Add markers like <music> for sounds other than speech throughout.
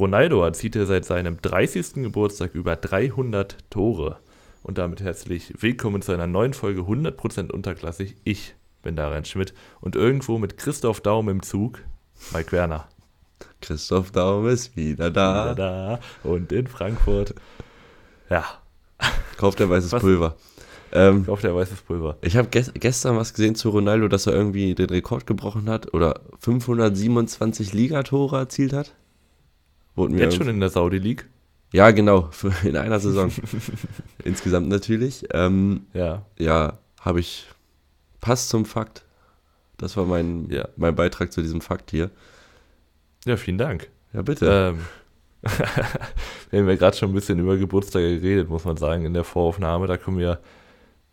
Ronaldo erzielte seit seinem 30. Geburtstag über 300 Tore. Und damit herzlich willkommen zu einer neuen Folge 100% unterklassig. Ich bin Darian Schmidt und irgendwo mit Christoph Daum im Zug, Mike Werner. Christoph Daum ist wieder da. Wieder da und in Frankfurt. Ja. Kauft der weißes <laughs> Was? Pulver. Ähm, Kauft der weißes Pulver. Ich habe ges gestern was gesehen zu Ronaldo, dass er irgendwie den Rekord gebrochen hat oder 527 Ligatore erzielt hat. Wurden Jetzt schon in der Saudi League? Ja, genau, in einer Saison. <laughs> Insgesamt natürlich. Ähm, ja. Ja, habe ich. Passt zum Fakt. Das war mein, ja. mein Beitrag zu diesem Fakt hier. Ja, vielen Dank. Ja, bitte. Ähm, <laughs> wir haben ja gerade schon ein bisschen über Geburtstage geredet, muss man sagen, in der Voraufnahme. Da kommen wir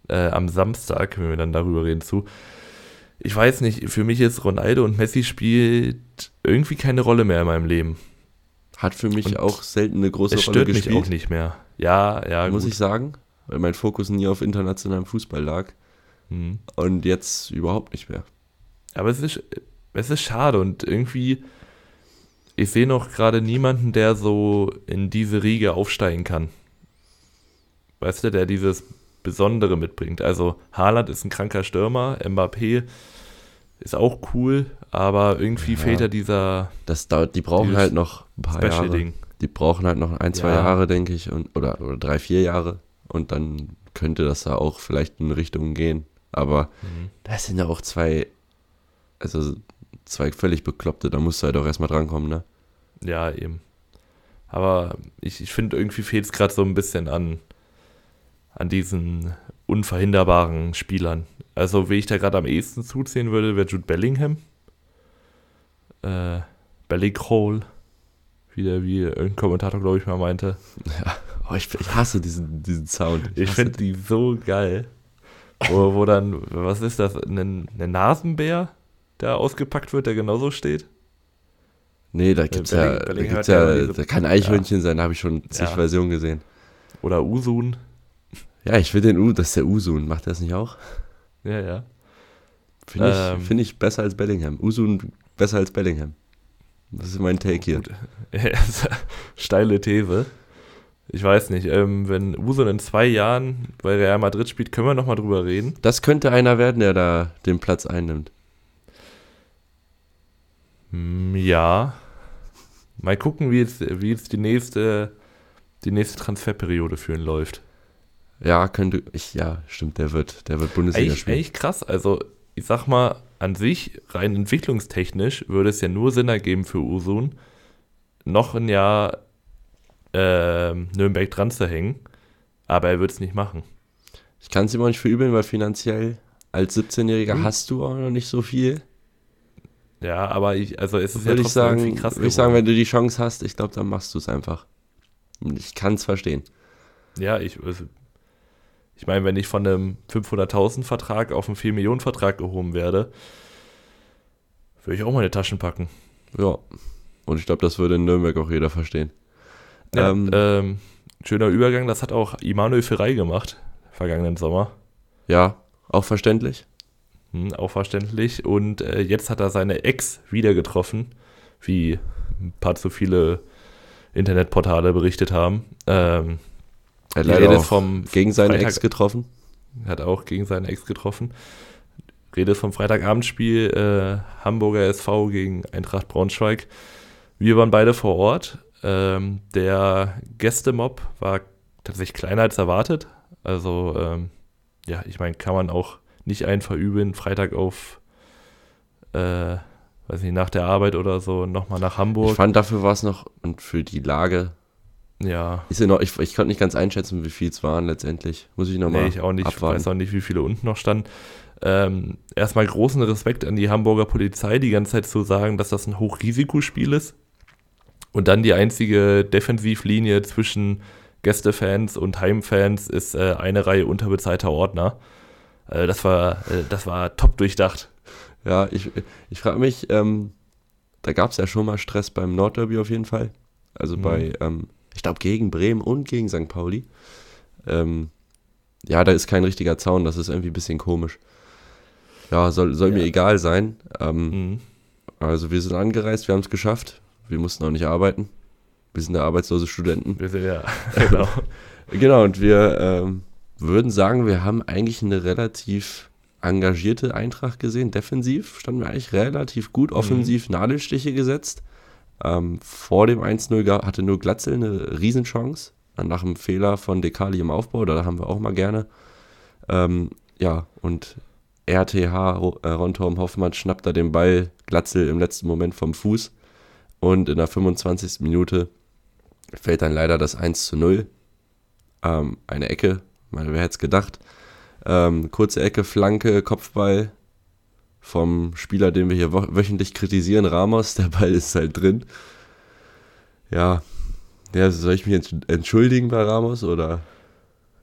äh, am Samstag, wenn wir dann darüber reden, zu. Ich weiß nicht, für mich ist Ronaldo und Messi spielt irgendwie keine Rolle mehr in meinem Leben. Hat für mich und auch selten eine große Rolle gespielt. stört mich auch nicht mehr. Ja, ja, Muss gut. ich sagen, weil mein Fokus nie auf internationalem Fußball lag. Mhm. Und jetzt überhaupt nicht mehr. Aber es ist, es ist schade und irgendwie, ich sehe noch gerade niemanden, der so in diese Riege aufsteigen kann. Weißt du, der dieses Besondere mitbringt. Also Haaland ist ein kranker Stürmer, Mbappé ist auch cool, aber irgendwie ja, fehlt ja dieser. Das dauert, die brauchen halt noch ein paar Jahre. Ding. Die brauchen halt noch ein, zwei ja. Jahre, denke ich, und, oder, oder drei, vier Jahre. Und dann könnte das da auch vielleicht in Richtung gehen. Aber mhm. das sind ja auch zwei, also zwei völlig Bekloppte, da musst du halt auch erstmal drankommen, ne? Ja, eben. Aber ich, ich finde, irgendwie fehlt es gerade so ein bisschen an an diesen unverhinderbaren Spielern. Also, wie ich da gerade am ehesten zuziehen würde, wäre Jude Bellingham. Äh, Bellinghole, wie, der, wie irgendein Kommentator, glaube ich, mal meinte. Ja, oh, ich, ich, hasse diesen, diesen Sound. Ich, ich finde die so geil. Wo, wo dann, was ist das, ein, ein Nasenbär, der ausgepackt wird, der genauso steht? Nee, da gibt es ja, da gibt's ja, da kann Eichhörnchen ja. sein, da habe ich schon zig ja. Versionen gesehen. Oder Usun. Ja, ich will den U, das ist der Usun. Macht er das nicht auch? Ja, ja. Finde ich, ähm, find ich besser als Bellingham. Usun besser als Bellingham. Das ist mein Take hier. <laughs> Steile These. Ich weiß nicht, ähm, wenn Usun in zwei Jahren bei Real Madrid spielt, können wir nochmal drüber reden. Das könnte einer werden, der da den Platz einnimmt. Hm, ja. Mal gucken, wie jetzt, wie jetzt die nächste, die nächste Transferperiode für ihn läuft. Ja, könnte ich, ja, stimmt, der wird, der wird Bundesliga echt, spielen. Echt krass. Also, ich sag mal, an sich, rein entwicklungstechnisch, würde es ja nur Sinn ergeben für Usun, noch ein Jahr äh, Nürnberg dran zu hängen. Aber er wird es nicht machen. Ich kann es ihm auch nicht verübeln, weil finanziell als 17-Jähriger hm. hast du auch noch nicht so viel. Ja, aber ich, also es ist ja trotzdem ich sagen, irgendwie krass. Würde ich sagen, wenn du die Chance hast, ich glaube, dann machst du es einfach. Ich kann es verstehen. Ja, ich, also, ich meine, wenn ich von einem 500.000 Vertrag auf einen 4 Millionen Vertrag gehoben werde, würde ich auch meine Taschen packen. Ja. Und ich glaube, das würde in Nürnberg auch jeder verstehen. Ja, ähm, ähm, schöner Übergang, das hat auch Immanuel Ferrei gemacht, vergangenen Sommer. Ja, auch verständlich. Hm, auch verständlich. Und äh, jetzt hat er seine Ex wieder getroffen, wie ein paar zu viele Internetportale berichtet haben. Ähm, er hat leider vom gegen seine Freitag, Ex getroffen. Hat auch gegen seine Ex getroffen. Rede vom Freitagabendspiel äh, Hamburger SV gegen Eintracht Braunschweig. Wir waren beide vor Ort. Ähm, der Gästemob war tatsächlich kleiner als erwartet. Also, ähm, ja, ich meine, kann man auch nicht einen verübeln, Freitag auf, äh, weiß nicht, nach der Arbeit oder so, nochmal nach Hamburg. Ich fand, dafür war es noch, und für die Lage, ja. Ist noch, ich, ich konnte nicht ganz einschätzen, wie viel es waren letztendlich. Muss ich nochmal. Nee, ich auch nicht. Abwarten. Ich weiß auch nicht, wie viele unten noch standen. Ähm, erstmal großen Respekt an die Hamburger Polizei, die ganze Zeit zu sagen, dass das ein Hochrisikospiel ist. Und dann die einzige Defensivlinie zwischen Gästefans und Heimfans ist äh, eine Reihe unterbezahlter Ordner. Äh, das, war, äh, das war top durchdacht. Ja, ich, ich frage mich, ähm, da gab es ja schon mal Stress beim Nordderby auf jeden Fall. Also mhm. bei ähm, glaube, gegen Bremen und gegen St. Pauli. Ähm, ja, da ist kein richtiger Zaun, das ist irgendwie ein bisschen komisch. Ja, soll, soll ja. mir egal sein. Ähm, mhm. Also wir sind angereist, wir haben es geschafft. Wir mussten auch nicht arbeiten. Wir sind ja arbeitslose Studenten. Wir sind ja, <laughs> genau. genau, und wir ähm, würden sagen, wir haben eigentlich eine relativ engagierte Eintracht gesehen. Defensiv standen wir eigentlich relativ gut, mhm. offensiv mhm. Nadelstiche gesetzt. Ähm, vor dem 1-0 hatte nur Glatzel eine Riesenchance. Nach einem Fehler von Dekali im Aufbau, da haben wir auch mal gerne. Ähm, ja, und RTH, äh, Rontorm Hoffmann, schnappt da den Ball Glatzel im letzten Moment vom Fuß. Und in der 25. Minute fällt dann leider das 1 zu 0. Ähm, eine Ecke, meine, wer hätte es gedacht. Ähm, kurze Ecke, Flanke, Kopfball vom Spieler, den wir hier wöchentlich kritisieren, Ramos. Der Ball ist halt drin. Ja, ja soll ich mich entschuldigen bei Ramos oder?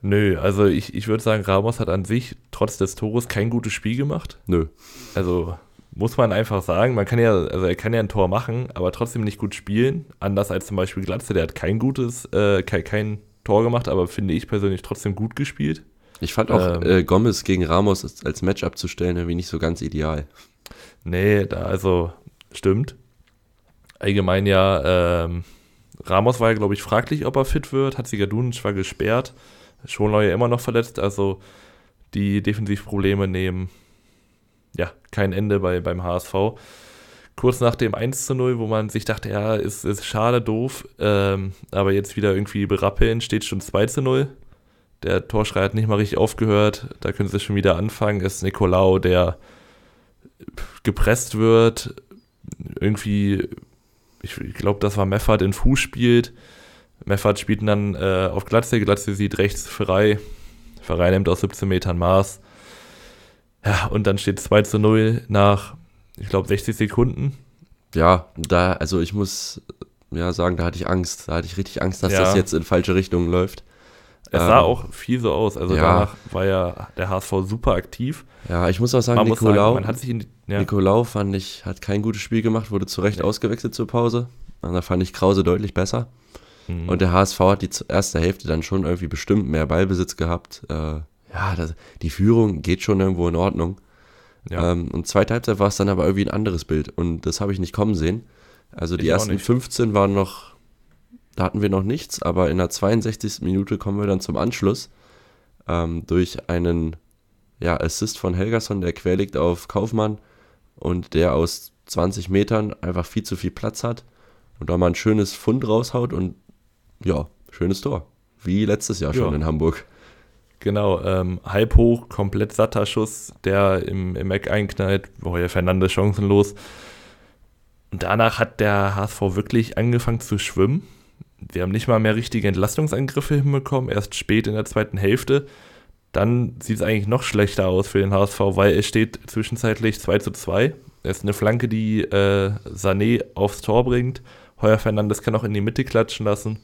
Nö, also ich, ich würde sagen, Ramos hat an sich trotz des Tores kein gutes Spiel gemacht. Nö. Also muss man einfach sagen, man kann ja, also er kann ja ein Tor machen, aber trotzdem nicht gut spielen. Anders als zum Beispiel Glatze, der hat kein gutes, äh, kein, kein Tor gemacht, aber finde ich persönlich trotzdem gut gespielt. Ich fand auch ähm, äh, Gomez gegen Ramos als, als Matchup zu stellen irgendwie nicht so ganz ideal. Nee, da also stimmt. Allgemein ja, ähm, Ramos war ja, glaube ich, fraglich, ob er fit wird. Hat Sigadunic war gesperrt. Schonlau ja immer noch verletzt. Also die Defensivprobleme nehmen ja kein Ende bei, beim HSV. Kurz nach dem 1 zu 0, wo man sich dachte, ja, ist, ist schade, doof, ähm, aber jetzt wieder irgendwie berappeln, steht schon 2 zu 0. Der Torschrei hat nicht mal richtig aufgehört. Da können sie schon wieder anfangen. Ist Nicolau, der gepresst wird. Irgendwie, ich, ich glaube, das war Meffert in Fuß spielt. Meffert spielt dann äh, auf Glatze. Glatze sieht rechts frei. Verein nimmt aus 17 Metern Maß. Ja, und dann steht 2 zu 0 nach, ich glaube, 60 Sekunden. Ja, da, also ich muss ja sagen, da hatte ich Angst. Da hatte ich richtig Angst, dass ja. das jetzt in falsche Richtungen läuft. Es sah ähm, auch viel so aus. Also ja. danach war ja der HSV super aktiv. Ja, ich muss auch sagen, man Nicolau, sagen, in, ja. Nicolau fand ich, hat kein gutes Spiel gemacht, wurde zu Recht ja. ausgewechselt zur Pause. Und da fand ich Krause deutlich besser. Mhm. Und der HSV hat die erste Hälfte dann schon irgendwie bestimmt mehr Ballbesitz gehabt. Äh, ja, das, die Führung geht schon irgendwo in Ordnung. Ja. Ähm, und zweite Halbzeit war es dann aber irgendwie ein anderes Bild. Und das habe ich nicht kommen sehen. Also die ich ersten 15 waren noch da hatten wir noch nichts, aber in der 62. Minute kommen wir dann zum Anschluss ähm, durch einen ja, Assist von Helgason, der querlegt auf Kaufmann und der aus 20 Metern einfach viel zu viel Platz hat und da mal ein schönes Fund raushaut und ja, schönes Tor. Wie letztes Jahr schon ja. in Hamburg. Genau, ähm, halb hoch, komplett satter Schuss, der im, im Eck einknallt, Roger Fernandes chancenlos. Und danach hat der HSV wirklich angefangen zu schwimmen wir haben nicht mal mehr richtige Entlastungsangriffe hinbekommen, erst spät in der zweiten Hälfte. Dann sieht es eigentlich noch schlechter aus für den HSV, weil es steht zwischenzeitlich 2 zu 2. Es ist eine Flanke, die äh, Sané aufs Tor bringt. Heuer Fernandes kann auch in die Mitte klatschen lassen.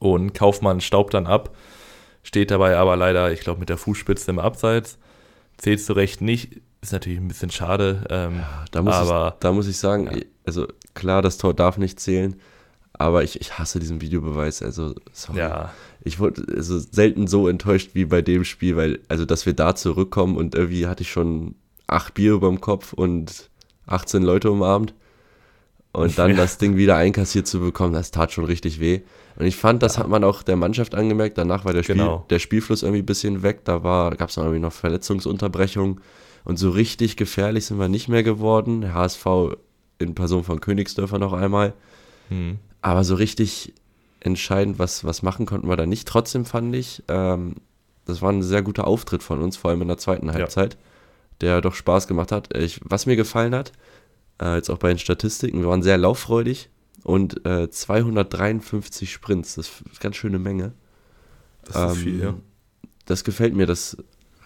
Und Kaufmann staubt dann ab. Steht dabei aber leider, ich glaube, mit der Fußspitze im Abseits. Zählt zu Recht nicht. Ist natürlich ein bisschen schade. Ähm, ja, da, muss aber, ich, da muss ich sagen, ja. also klar, das Tor darf nicht zählen. Aber ich, ich hasse diesen Videobeweis. Also, sorry. Ja. Ich wurde also selten so enttäuscht wie bei dem Spiel, weil, also, dass wir da zurückkommen und irgendwie hatte ich schon acht Bier über dem Kopf und 18 Leute umarmt. Und dann <laughs> ja. das Ding wieder einkassiert zu bekommen, das tat schon richtig weh. Und ich fand, das ja. hat man auch der Mannschaft angemerkt. Danach war der, Spiel, genau. der Spielfluss irgendwie ein bisschen weg. Da gab es noch irgendwie noch Verletzungsunterbrechungen. Und so richtig gefährlich sind wir nicht mehr geworden. HSV in Person von Königsdörfer noch einmal. Hm. Aber so richtig entscheidend, was, was machen konnten wir da nicht. Trotzdem fand ich, ähm, das war ein sehr guter Auftritt von uns, vor allem in der zweiten Halbzeit, ja. der doch Spaß gemacht hat. Ich, was mir gefallen hat, äh, jetzt auch bei den Statistiken, wir waren sehr lauffreudig und äh, 253 Sprints, das ist eine ganz schöne Menge. Das ist ähm, viel, ja. Das gefällt mir, das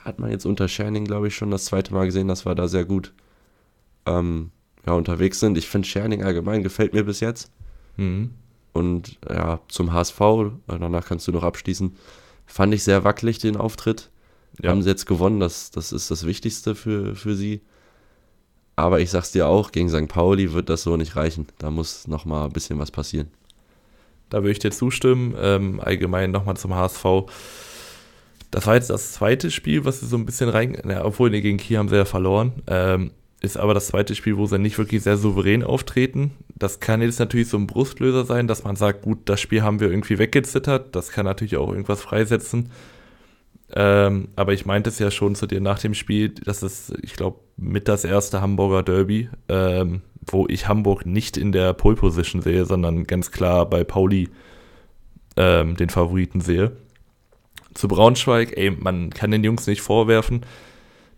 hat man jetzt unter Scherning, glaube ich, schon das zweite Mal gesehen, dass wir da sehr gut ähm, ja, unterwegs sind. Ich finde Scherning allgemein gefällt mir bis jetzt. Mhm. Und ja, zum HSV, äh, danach kannst du noch abschließen, fand ich sehr wackelig den Auftritt. Ja. Haben sie jetzt gewonnen, das, das ist das Wichtigste für, für sie. Aber ich sag's dir auch, gegen St. Pauli wird das so nicht reichen. Da muss nochmal ein bisschen was passieren. Da würde ich dir zustimmen. Ähm, allgemein nochmal zum HSV. Das war jetzt das zweite Spiel, was sie so ein bisschen rein. Na, obwohl, nee, gegen Kiel haben sie ja verloren. Ähm, ist aber das zweite Spiel, wo sie nicht wirklich sehr souverän auftreten. Das kann jetzt natürlich so ein Brustlöser sein, dass man sagt, gut, das Spiel haben wir irgendwie weggezittert. Das kann natürlich auch irgendwas freisetzen. Ähm, aber ich meinte es ja schon zu dir nach dem Spiel, das ist, ich glaube, mit das erste Hamburger Derby, ähm, wo ich Hamburg nicht in der Pole Position sehe, sondern ganz klar bei Pauli ähm, den Favoriten sehe. Zu Braunschweig, ey, man kann den Jungs nicht vorwerfen.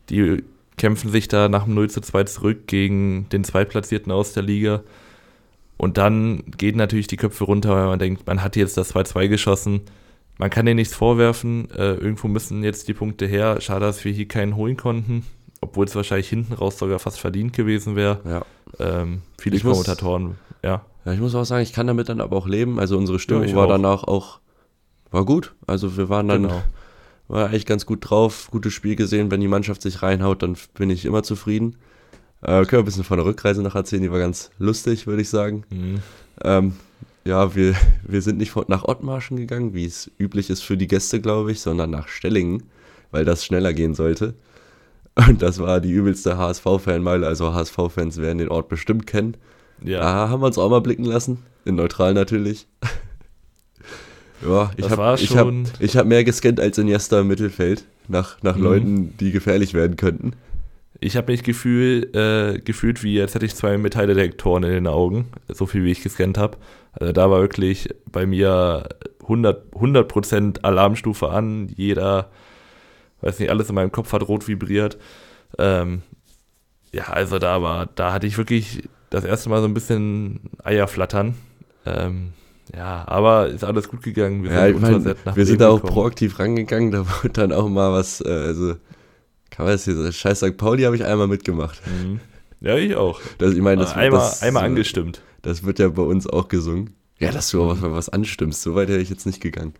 Die kämpfen sich da nach dem 0 zu 2 zurück gegen den Zweitplatzierten aus der Liga. Und dann geht natürlich die Köpfe runter, weil man denkt, man hat jetzt das 2-2 geschossen. Man kann denen nichts vorwerfen. Äh, irgendwo müssen jetzt die Punkte her. Schade, dass wir hier keinen holen konnten. Obwohl es wahrscheinlich hinten raus sogar fast verdient gewesen wäre. Ja. Ähm, viele ich Kommentatoren, muss, ja. Ja, ich muss auch sagen, ich kann damit dann aber auch leben. Also unsere Stimmung ja, war auch. danach auch, war gut. Also wir waren dann, genau war eigentlich ganz gut drauf, gutes Spiel gesehen. Wenn die Mannschaft sich reinhaut, dann bin ich immer zufrieden. Äh, können wir ein bisschen von der Rückreise noch erzählen, die war ganz lustig, würde ich sagen. Mhm. Ähm, ja, wir, wir sind nicht nach Ottmarschen gegangen, wie es üblich ist für die Gäste, glaube ich, sondern nach Stellingen, weil das schneller gehen sollte. Und das war die übelste HSV-Fanmeile, also HSV-Fans werden den Ort bestimmt kennen. Ja. Da haben wir uns auch mal blicken lassen, in neutral natürlich. Ja, ich habe ich hab, ich hab mehr gescannt als Iniesta im Mittelfeld, nach, nach mhm. Leuten, die gefährlich werden könnten. Ich habe mich gefühl, äh, gefühlt, wie als hätte ich zwei Metalldetektoren in den Augen, so viel wie ich gescannt habe. Also da war wirklich bei mir 100%, 100 Alarmstufe an, jeder, weiß nicht, alles in meinem Kopf hat rot vibriert. Ähm, ja, also da war, da hatte ich wirklich das erste Mal so ein bisschen Eierflattern. Ähm, ja, aber ist alles gut gegangen. Wir ja, sind, mein, wir sind da auch proaktiv rangegangen, da wurde dann auch mal was, äh, also, kann man das hier, Scheiß St. Pauli habe ich einmal mitgemacht. Mhm. Ja, ich auch. Das, ich meine, das, einmal, das, einmal angestimmt. Das wird ja bei uns auch gesungen. Ja, dass du auch was, was anstimmst, so weit hätte ich jetzt nicht gegangen.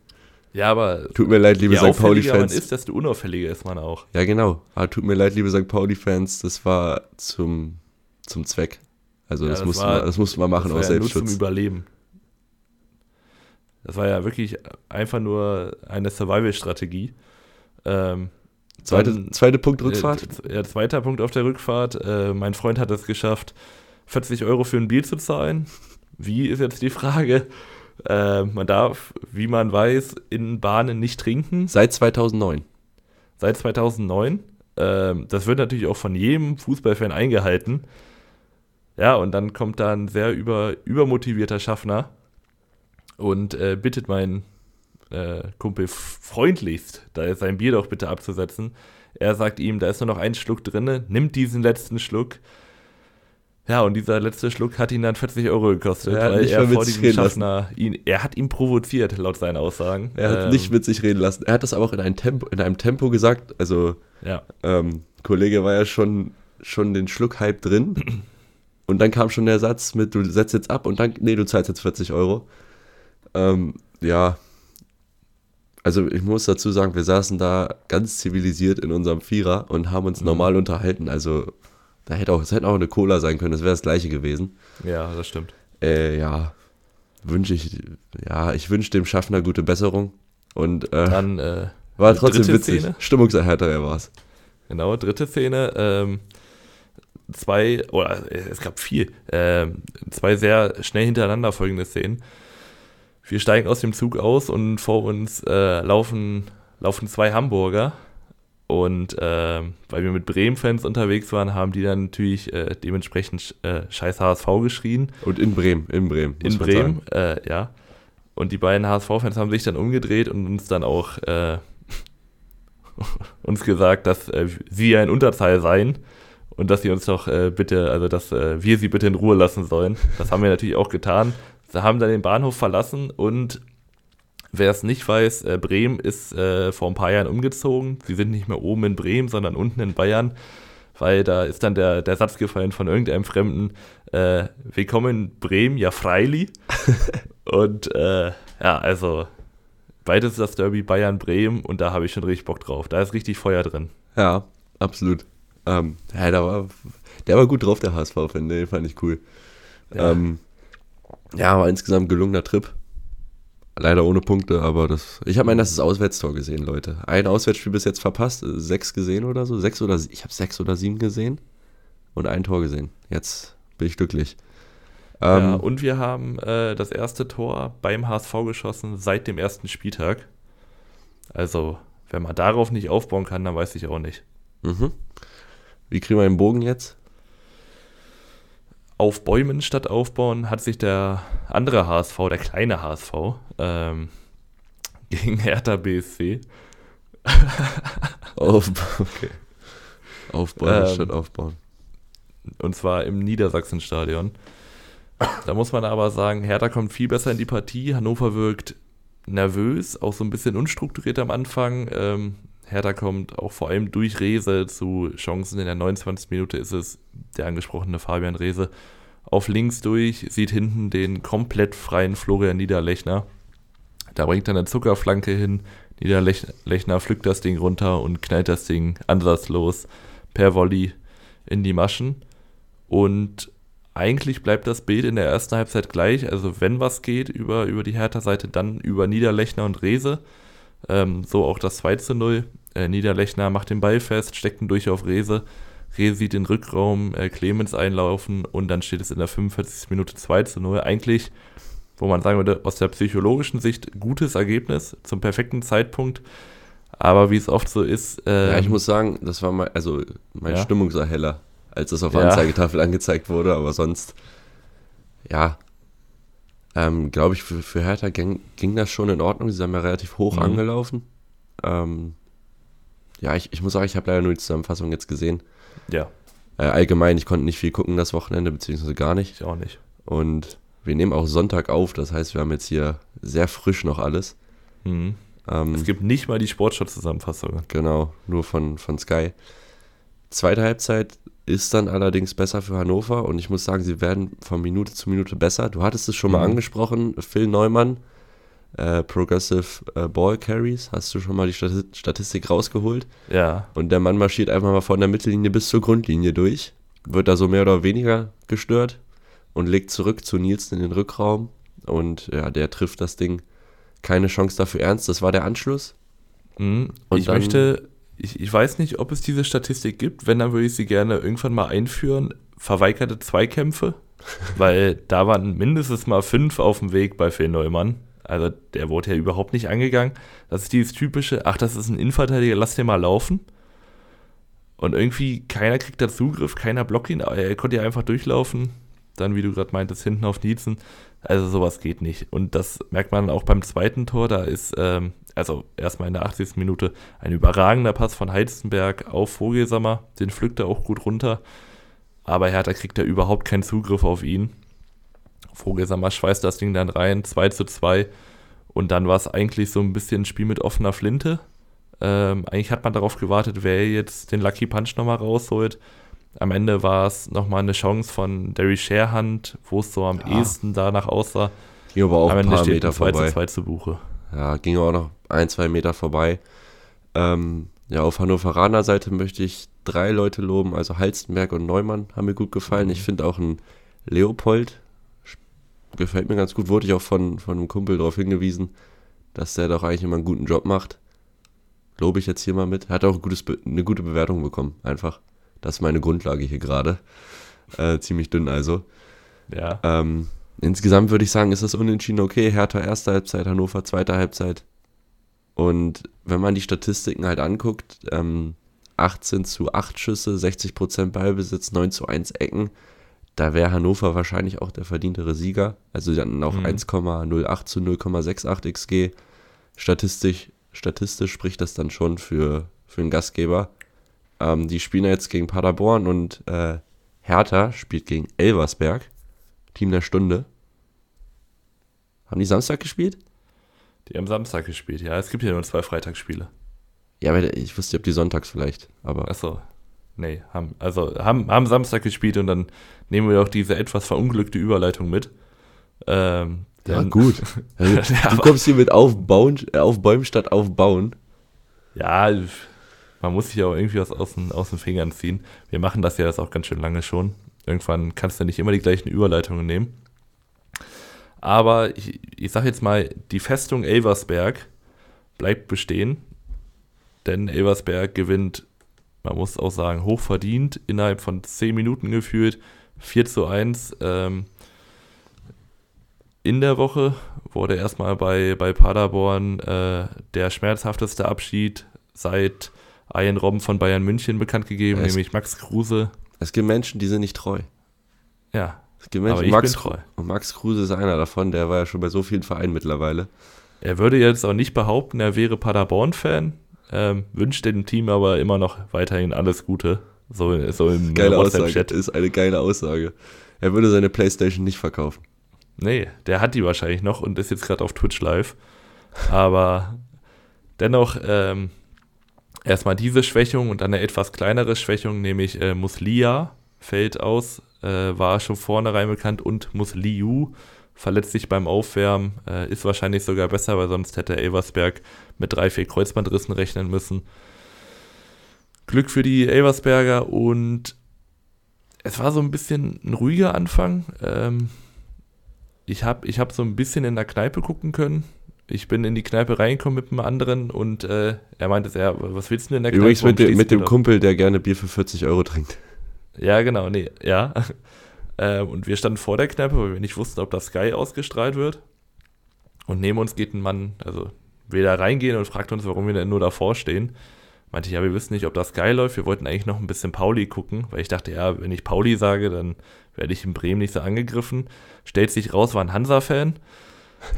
Ja, aber. Tut mir leid, liebe St. Pauli-Fans. man ist, desto unauffälliger ist man auch. Ja, genau. Aber tut mir leid, liebe St. Pauli-Fans, das war zum, zum Zweck. Also, ja, das, das, mussten war, wir, das mussten wir machen aus ja Selbstschutz. Nur zum Überleben. Das war ja wirklich einfach nur eine Survival-Strategie. Ähm, zweite, zweite Punkt äh, Rückfahrt? Äh, ja, zweiter Punkt auf der Rückfahrt. Äh, mein Freund hat es geschafft, 40 Euro für ein Bier zu zahlen. Wie ist jetzt die Frage? Äh, man darf, wie man weiß, in Bahnen nicht trinken. Seit 2009. Seit 2009. Ähm, das wird natürlich auch von jedem Fußballfan eingehalten. Ja, und dann kommt da ein sehr über, übermotivierter Schaffner und äh, bittet meinen äh, Kumpel freundlichst, da sein Bier doch bitte abzusetzen. Er sagt ihm, da ist nur noch ein Schluck drin, nimmt diesen letzten Schluck. Ja, und dieser letzte Schluck hat ihn dann 40 Euro gekostet, er weil er vor diesem Schaffner ihn, er hat ihn provoziert, laut seinen Aussagen. Er hat ähm, nicht mit sich reden lassen. Er hat das aber auch in einem Tempo, in einem Tempo gesagt, also ja. ähm, Kollege war ja schon, schon den Schluck halb drin. Und dann kam schon der Satz mit, du setzt jetzt ab und dann, nee, du zahlst jetzt 40 Euro. Ähm, ja, also ich muss dazu sagen, wir saßen da ganz zivilisiert in unserem Vierer und haben uns mhm. normal unterhalten. Also da hätte auch, es hätte auch eine Cola sein können, das wäre das gleiche gewesen. Ja, das stimmt. Äh, ja, wünsche ich, ja, ich wünsche dem Schaffner gute Besserung. Und äh, dann äh, war trotzdem witzig. Szene. Stimmungserhärter war es. Genau, dritte Szene. Ähm, zwei, oder äh, es gab vier, äh, zwei sehr schnell hintereinander folgende Szenen wir steigen aus dem Zug aus und vor uns äh, laufen, laufen zwei Hamburger. Und äh, weil wir mit Bremen-Fans unterwegs waren, haben die dann natürlich äh, dementsprechend äh, scheiß HSV geschrien. Und in Bremen, in Bremen. In Bremen, äh, ja. Und die beiden HSV-Fans haben sich dann umgedreht und uns dann auch äh, <laughs> uns gesagt, dass äh, sie ja in Unterzahl seien und dass sie uns doch bitte, also dass wir sie bitte in Ruhe lassen sollen. Das haben wir natürlich auch getan. Sie haben dann den Bahnhof verlassen und wer es nicht weiß, äh, Bremen ist äh, vor ein paar Jahren umgezogen. Sie sind nicht mehr oben in Bremen, sondern unten in Bayern, weil da ist dann der, der Satz gefallen von irgendeinem Fremden, äh, willkommen in Bremen, ja freili. <laughs> und äh, ja, also beides ist das Derby Bayern-Bremen und da habe ich schon richtig Bock drauf. Da ist richtig Feuer drin. Ja, absolut. Ähm, ja, da war, der war gut drauf, der HSV-Fan, den fand ich cool. Ja. Ähm, ja, war insgesamt gelungener Trip. Leider ohne Punkte, aber das. Ich habe mein erstes Auswärtstor gesehen, Leute. Ein Auswärtsspiel bis jetzt verpasst, sechs gesehen oder so. Sechs oder ich habe sechs oder sieben gesehen. und ein Tor gesehen. Jetzt bin ich glücklich. Ähm, ja, und wir haben äh, das erste Tor beim HSV geschossen seit dem ersten Spieltag. Also, wenn man darauf nicht aufbauen kann, dann weiß ich auch nicht. Mhm. Wie kriegen wir den Bogen jetzt? Auf Bäumen statt aufbauen hat sich der andere HSV, der kleine HSV, ähm, <laughs> gegen Hertha BSC. <laughs> Auf, okay. Aufbauen ähm, statt aufbauen. Und zwar im Niedersachsenstadion. Da muss man aber sagen, Hertha kommt viel besser in die Partie. Hannover wirkt nervös, auch so ein bisschen unstrukturiert am Anfang. Ähm, Hertha kommt auch vor allem durch Rese zu Chancen. In der 29. Minute ist es der angesprochene Fabian Rese auf links durch, sieht hinten den komplett freien Florian Niederlechner. Da bringt er eine Zuckerflanke hin. Niederlechner pflückt das Ding runter und knallt das Ding ansatzlos per Volley in die Maschen. Und eigentlich bleibt das Bild in der ersten Halbzeit gleich. Also wenn was geht über, über die Hertha-Seite, dann über Niederlechner und Rese. Ähm, so auch das 2 zu 0. Äh, Niederlechner macht den Ball fest, steckt ihn durch auf Rese. Rese sieht den Rückraum, äh, Clemens einlaufen und dann steht es in der 45. Minute 2 zu 0. Eigentlich, wo man sagen würde, aus der psychologischen Sicht gutes Ergebnis zum perfekten Zeitpunkt. Aber wie es oft so ist. Ähm, ja, ich ähm, muss sagen, das war mal, also meine ja. Stimmungserheller als das auf der ja. Anzeigetafel angezeigt wurde, aber sonst, ja, ähm, glaube ich, für, für Hertha ging, ging, das schon in Ordnung. Sie haben ja relativ hoch mhm. angelaufen. Ähm, ja, ich, ich muss sagen, ich habe leider nur die Zusammenfassung jetzt gesehen. Ja. Äh, allgemein, ich konnte nicht viel gucken das Wochenende, beziehungsweise gar nicht. Ich auch nicht. Und wir nehmen auch Sonntag auf, das heißt, wir haben jetzt hier sehr frisch noch alles. Mhm. Ähm, es gibt nicht mal die Sportschau-Zusammenfassung. Genau, nur von, von Sky. Zweite Halbzeit ist dann allerdings besser für Hannover und ich muss sagen, sie werden von Minute zu Minute besser. Du hattest es schon mal mhm. angesprochen, Phil Neumann, äh, Progressive äh, Ball Carries, hast du schon mal die Statistik rausgeholt? Ja. Und der Mann marschiert einfach mal von der Mittellinie bis zur Grundlinie durch, wird da so mehr oder weniger gestört und legt zurück zu Nielsen in den Rückraum und ja, der trifft das Ding. Keine Chance dafür ernst, das war der Anschluss. Mhm. Und ich möchte ich, ich weiß nicht, ob es diese Statistik gibt. Wenn, dann würde ich sie gerne irgendwann mal einführen. Verweigerte Zweikämpfe, <laughs> weil da waren mindestens mal fünf auf dem Weg bei Phil Neumann. Also der wurde ja überhaupt nicht angegangen. Das ist dieses typische, ach, das ist ein Innenverteidiger, lass den mal laufen. Und irgendwie keiner kriegt da Zugriff, keiner blockt ihn, er konnte ja einfach durchlaufen. Dann, wie du gerade meintest, hinten auf Nietzen. Also sowas geht nicht. Und das merkt man auch beim zweiten Tor. Da ist ähm, also erstmal in der 80. Minute, ein überragender Pass von Heizenberg auf Vogelsammer. Den pflückt er auch gut runter. Aber Hertha kriegt da überhaupt keinen Zugriff auf ihn. Vogelsammer schweißt das Ding dann rein, 2 zu 2. Und dann war es eigentlich so ein bisschen ein Spiel mit offener Flinte. Ähm, eigentlich hat man darauf gewartet, wer jetzt den Lucky Punch nochmal rausholt. Am Ende war es nochmal eine Chance von Derry Sharehand, wo es so am ja. ehesten danach aussah. Ging aber auch am Ende ein paar Meter 2 vorbei. zu 2 zu Buche. Ja, ging auch noch ein, zwei Meter vorbei. Ähm, ja, auf Hannoveraner Seite möchte ich drei Leute loben, also Halstenberg und Neumann haben mir gut gefallen. Ich finde auch ein Leopold gefällt mir ganz gut. Wurde ich auch von, von einem Kumpel darauf hingewiesen, dass der doch eigentlich immer einen guten Job macht. Lobe ich jetzt hier mal mit. Hat auch ein gutes, eine gute Bewertung bekommen, einfach. Das ist meine Grundlage hier gerade. Äh, ziemlich dünn also. Ja. Ähm, insgesamt würde ich sagen, ist das unentschieden okay. Hertha erste Halbzeit, Hannover zweite Halbzeit. Und wenn man die Statistiken halt anguckt, ähm, 18 zu 8 Schüsse, 60% Ballbesitz, 9 zu 1 Ecken, da wäre Hannover wahrscheinlich auch der verdientere Sieger. Also dann auch mhm. 1,08 zu 0,68 XG. Statistisch, statistisch spricht das dann schon für, für einen Gastgeber. Ähm, die spielen jetzt gegen Paderborn und äh, Hertha spielt gegen Elversberg. Team der Stunde. Haben die Samstag gespielt? Die haben Samstag gespielt, ja. Es gibt ja nur zwei Freitagsspiele. Ja, aber ich wusste, ob die sonntags vielleicht, aber. Achso. Nee, haben, also haben, haben Samstag gespielt und dann nehmen wir auch diese etwas verunglückte Überleitung mit. Ähm, ja, gut. <laughs> Also, du kommst hier mit Aufbauen, Aufbäumen statt Aufbauen. Ja, man muss sich auch irgendwie was aus den, aus den Fingern ziehen. Wir machen das ja jetzt auch ganz schön lange schon. Irgendwann kannst du nicht immer die gleichen Überleitungen nehmen. Aber ich, ich sage jetzt mal, die Festung Elversberg bleibt bestehen, denn Elversberg gewinnt man muss auch sagen, hochverdient, innerhalb von 10 Minuten geführt, 4 zu 1. Ähm, in der Woche wurde erstmal bei, bei Paderborn äh, der schmerzhafteste Abschied seit Ian Robben von Bayern München bekannt gegeben, es, nämlich Max Kruse. Es gibt Menschen, die sind nicht treu. Ja. Es gibt Menschen, aber ich Max, bin treu. Und Max Kruse ist einer davon, der war ja schon bei so vielen Vereinen mittlerweile. Er würde jetzt auch nicht behaupten, er wäre Paderborn-Fan, ähm, wünscht dem Team aber immer noch weiterhin alles Gute. So, so im geile WhatsApp-Chat. ist eine geile Aussage. Er würde seine Playstation nicht verkaufen. Nee, der hat die wahrscheinlich noch und ist jetzt gerade auf Twitch live. Aber dennoch ähm, erstmal diese Schwächung und dann eine etwas kleinere Schwächung, nämlich äh, Muslia fällt aus, äh, war schon vornherein bekannt und Musliu verletzt sich beim Aufwärmen, äh, ist wahrscheinlich sogar besser, weil sonst hätte Elversberg mit drei, vier Kreuzbandrissen rechnen müssen. Glück für die Elversberger und es war so ein bisschen ein ruhiger Anfang. Ähm, ich habe ich hab so ein bisschen in der Kneipe gucken können. Ich bin in die Kneipe reingekommen mit einem anderen und äh, er meinte, ja, was willst du denn in der Kneipe? Übrigens mit, de, mit dem Kumpel, der gerne Bier für 40 Euro trinkt. Ja, genau, nee, ja. <laughs> Ähm, und wir standen vor der Kneipe, weil wir nicht wussten, ob das Sky ausgestrahlt wird. Und neben uns geht ein Mann, also will da reingehen und fragt uns, warum wir denn nur davor stehen. Meinte ich, ja, wir wissen nicht, ob das Sky läuft. Wir wollten eigentlich noch ein bisschen Pauli gucken, weil ich dachte, ja, wenn ich Pauli sage, dann werde ich in Bremen nicht so angegriffen. Stellt sich raus, war ein Hansa-Fan.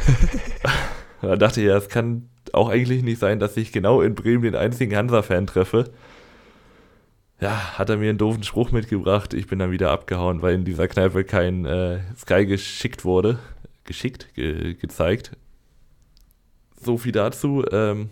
<laughs> da dachte ich, ja, es kann auch eigentlich nicht sein, dass ich genau in Bremen den einzigen Hansa-Fan treffe ja, hat er mir einen doofen Spruch mitgebracht. Ich bin dann wieder abgehauen, weil in dieser Kneipe kein äh, Sky geschickt wurde. Geschickt, ge gezeigt. So viel dazu. Ähm,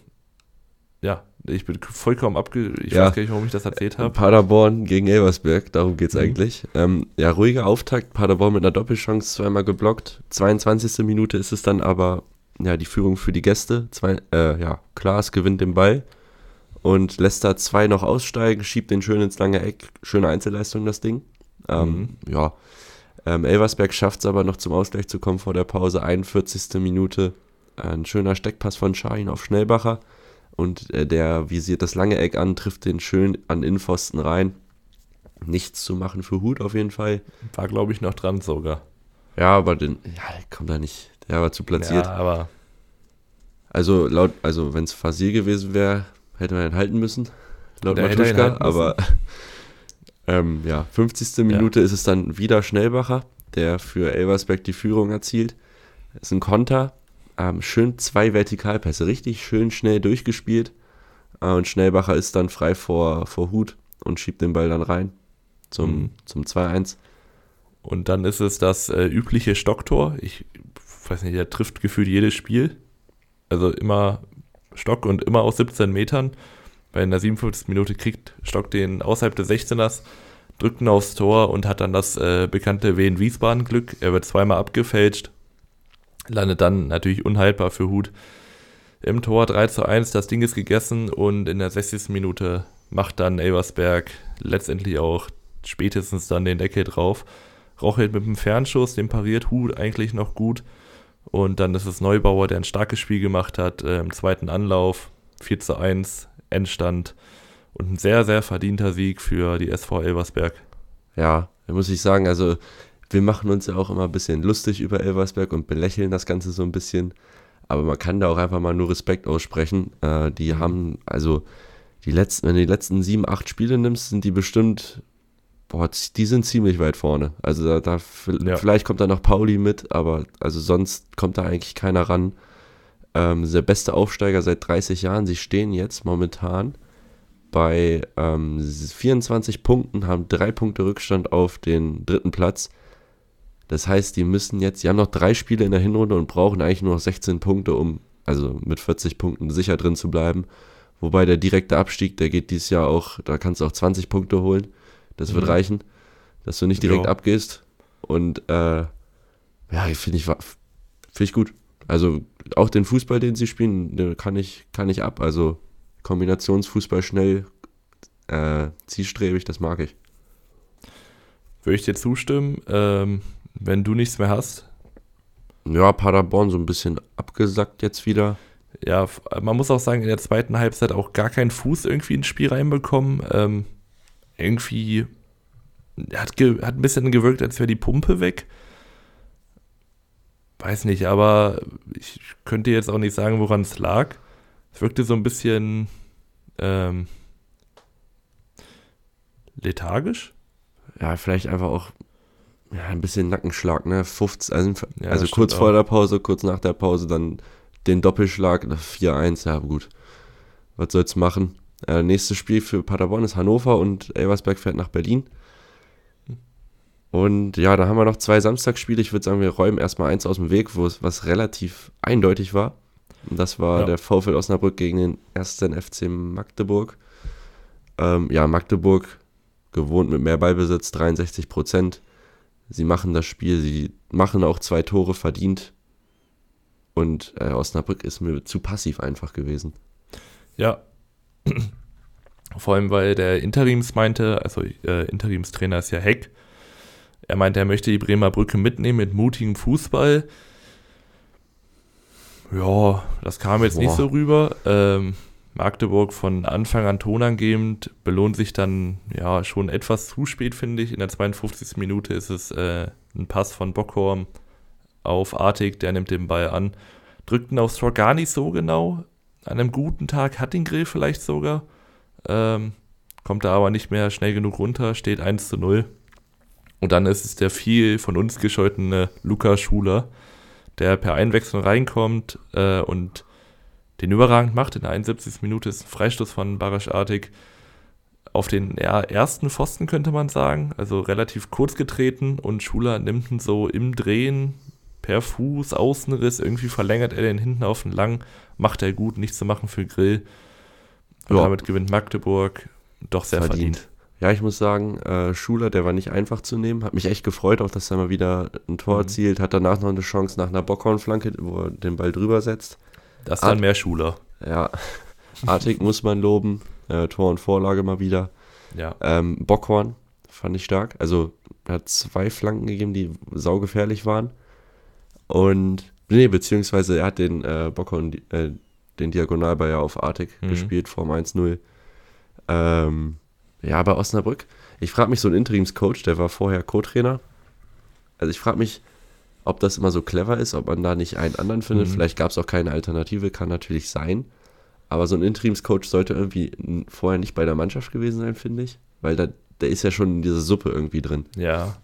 ja, ich bin vollkommen abge... Ich ja. weiß gar nicht, warum ich das erzählt habe. Paderborn gegen Elversberg, darum geht es mhm. eigentlich. Ähm, ja, ruhiger Auftakt. Paderborn mit einer Doppelchance zweimal geblockt. 22. Minute ist es dann aber ja, die Führung für die Gäste. Zwei, äh, ja, Klaas gewinnt den Ball und lässt da zwei noch aussteigen, schiebt den schön ins lange Eck. Schöne Einzelleistung, das Ding. Ähm, mhm. Ja. Ähm, Elversberg schafft es aber noch zum Ausgleich zu kommen vor der Pause. 41. Minute. Ein schöner Steckpass von Schahin auf Schnellbacher. Und äh, der visiert das lange Eck an, trifft den schön an Innenpfosten rein. Nichts zu machen für Hut auf jeden Fall. War, glaube ich, noch dran sogar. Ja, aber den, ja, kommt da nicht. Der war zu platziert. Ja, aber. Also, laut, also wenn es Fasil gewesen wäre, hätte man ihn halten müssen, laut Matuschka, aber <laughs> ähm, ja, 50. Minute ja. ist es dann wieder Schnellbacher, der für Elversberg die Führung erzielt. Das ist ein Konter, ähm, schön zwei Vertikalpässe, richtig schön schnell durchgespielt äh, und Schnellbacher ist dann frei vor, vor Hut und schiebt den Ball dann rein zum, mhm. zum 2-1. Und dann ist es das äh, übliche Stocktor. Ich weiß nicht, der trifft gefühlt jedes Spiel. Also immer Stock und immer aus 17 Metern. Bei einer 57. Minute kriegt Stock den außerhalb des 16ers, drückt ihn aufs Tor und hat dann das äh, bekannte Wien-Wiesbaden-Glück. Er wird zweimal abgefälscht, landet dann natürlich unhaltbar für Hut im Tor 3 zu 1. Das Ding ist gegessen und in der 60. Minute macht dann Elversberg letztendlich auch spätestens dann den Deckel drauf. Rochelt mit dem Fernschuss, den pariert Hut eigentlich noch gut und dann ist es Neubauer, der ein starkes Spiel gemacht hat, äh, im zweiten Anlauf, 4 zu 1, Endstand und ein sehr, sehr verdienter Sieg für die SV Elversberg. Ja, da muss ich sagen, also wir machen uns ja auch immer ein bisschen lustig über Elversberg und belächeln das Ganze so ein bisschen. Aber man kann da auch einfach mal nur Respekt aussprechen. Äh, die mhm. haben, also die letzten, wenn du die letzten sieben, acht Spiele nimmst, sind die bestimmt boah, die sind ziemlich weit vorne. Also da, da ja. vielleicht kommt da noch Pauli mit, aber also sonst kommt da eigentlich keiner ran. Ähm, der beste Aufsteiger seit 30 Jahren. Sie stehen jetzt momentan bei ähm, 24 Punkten, haben drei Punkte Rückstand auf den dritten Platz. Das heißt, die müssen jetzt, die haben noch drei Spiele in der Hinrunde und brauchen eigentlich nur noch 16 Punkte, um also mit 40 Punkten sicher drin zu bleiben. Wobei der direkte Abstieg, der geht dieses Jahr auch, da kannst du auch 20 Punkte holen. Das mhm. wird reichen, dass du nicht direkt jo. abgehst. Und äh, ja, finde ich, find ich gut. Also auch den Fußball, den sie spielen, kann ich, kann ich ab. Also Kombinationsfußball schnell, äh, zielstrebig, das mag ich. Würde ich dir zustimmen, ähm, wenn du nichts mehr hast? Ja, Paderborn so ein bisschen abgesackt jetzt wieder. ja, man muss auch sagen, in der zweiten Halbzeit auch gar keinen Fuß irgendwie ins Spiel reinbekommen. Ähm, irgendwie hat, hat ein bisschen gewirkt, als wäre die Pumpe weg. Weiß nicht, aber ich könnte jetzt auch nicht sagen, woran es lag. Es wirkte so ein bisschen ähm, lethargisch. Ja, vielleicht einfach auch ja, ein bisschen Nackenschlag, ne? 50, also, ja, also kurz vor auch. der Pause, kurz nach der Pause, dann den Doppelschlag, 4-1, ja gut. Was soll's machen? Äh, nächstes Spiel für Paderborn ist Hannover und Elversberg fährt nach Berlin. Und ja, da haben wir noch zwei Samstagsspiele. Ich würde sagen, wir räumen erstmal eins aus dem Weg, wo es was relativ eindeutig war. Und das war ja. der VfL Osnabrück gegen den ersten FC Magdeburg. Ähm, ja, Magdeburg gewohnt mit mehr Ballbesitz, 63 Prozent. Sie machen das Spiel, sie machen auch zwei Tore verdient. Und äh, Osnabrück ist mir zu passiv einfach gewesen. Ja. <clears throat> Vor allem, weil der Interims meinte, also äh, Interimstrainer ist ja Heck, er meinte, er möchte die Bremer Brücke mitnehmen mit mutigem Fußball. Ja, das kam jetzt Boah. nicht so rüber. Ähm, Magdeburg von Anfang an tonangebend, belohnt sich dann ja schon etwas zu spät, finde ich. In der 52. Minute ist es äh, ein Pass von Bockhorn auf Artig, der nimmt den Ball an. Drückt ihn aufs Tor gar nicht so genau. An einem guten Tag hat den Grill vielleicht sogar. Ähm, kommt da aber nicht mehr schnell genug runter, steht 1 zu 0. Und dann ist es der viel von uns gescholtene Luca Schuler, der per Einwechslung reinkommt äh, und den überragend macht. In der 71. Minute ist ein Freistoß von Barasch Artig auf den ersten Pfosten, könnte man sagen. Also relativ kurz getreten und Schuler nimmt ihn so im Drehen per Fuß, Außenriss, irgendwie verlängert er den hinten auf den lang, macht er gut, nichts zu machen für Grill. Und ja. damit gewinnt Magdeburg doch sehr verdient. verdient. Ja, ich muss sagen, äh, Schuler, der war nicht einfach zu nehmen. Hat mich echt gefreut, auch dass er mal wieder ein Tor mhm. erzielt. Hat danach noch eine Chance nach einer Bockhornflanke, wo er den Ball drüber setzt. Das dann Art mehr Schuler. Ja, <laughs> Artig muss man loben. Äh, Tor und Vorlage mal wieder. Ja. Ähm, Bockhorn fand ich stark. Also er hat zwei Flanken gegeben, die saugefährlich waren. Und, nee, beziehungsweise er hat den äh, Bockhorn, äh, den Diagonalball ja auf Artig mhm. gespielt, Form 1-0. Ähm, ja, bei Osnabrück. Ich frage mich, so ein Interimscoach, der war vorher Co-Trainer. Also ich frage mich, ob das immer so clever ist, ob man da nicht einen anderen findet. Mhm. Vielleicht gab es auch keine Alternative, kann natürlich sein. Aber so ein Interimscoach sollte irgendwie vorher nicht bei der Mannschaft gewesen sein, finde ich. Weil da, der ist ja schon in dieser Suppe irgendwie drin. Ja.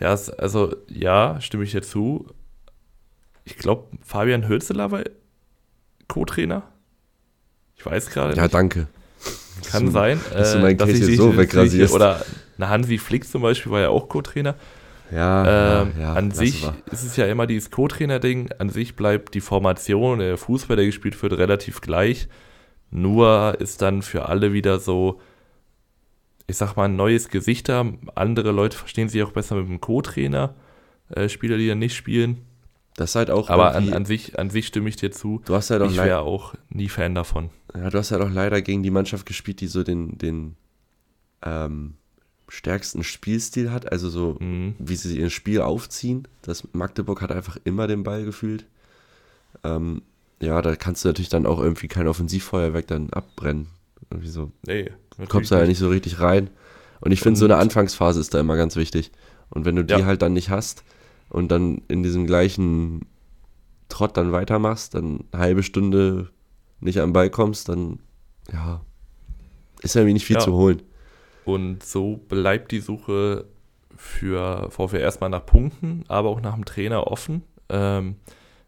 Ja, also ja, stimme ich dir zu. Ich glaube, Fabian Hölzeler war Co-Trainer. Ich weiß gerade Ja, danke. Kann du, sein. Dass du mein äh, Case so wegrasierst. Oder Hansi Flick zum Beispiel war ja auch Co-Trainer. Ja, ähm, ja, ja, An sich war. ist es ja immer dieses Co-Trainer-Ding. An sich bleibt die Formation, der Fußball, der gespielt wird, relativ gleich. Nur ist dann für alle wieder so, ich sag mal, ein neues Gesicht da. Andere Leute verstehen sich auch besser mit dem Co-Trainer. Äh, Spieler, die dann nicht spielen. Das ist halt auch. Aber an, an, sich, an sich stimme ich dir zu. Du hast halt auch ich wäre auch nie Fan davon. Ja, du hast halt auch leider gegen die Mannschaft gespielt, die so den, den ähm, stärksten Spielstil hat. Also so, mhm. wie sie ihr Spiel aufziehen. Das Magdeburg hat einfach immer den Ball gefühlt. Ähm, ja, da kannst du natürlich dann auch irgendwie kein Offensivfeuerwerk dann abbrennen. Irgendwie so. Nee, du kommst da ja nicht so richtig rein. Und ich finde, so eine Anfangsphase ist da immer ganz wichtig. Und wenn du die ja. halt dann nicht hast, und dann in diesem gleichen Trott dann weitermachst, dann eine halbe Stunde nicht am Ball kommst, dann ja, ist ja nicht viel ja. zu holen. Und so bleibt die Suche für VfL erstmal nach Punkten, aber auch nach dem Trainer offen. Ähm,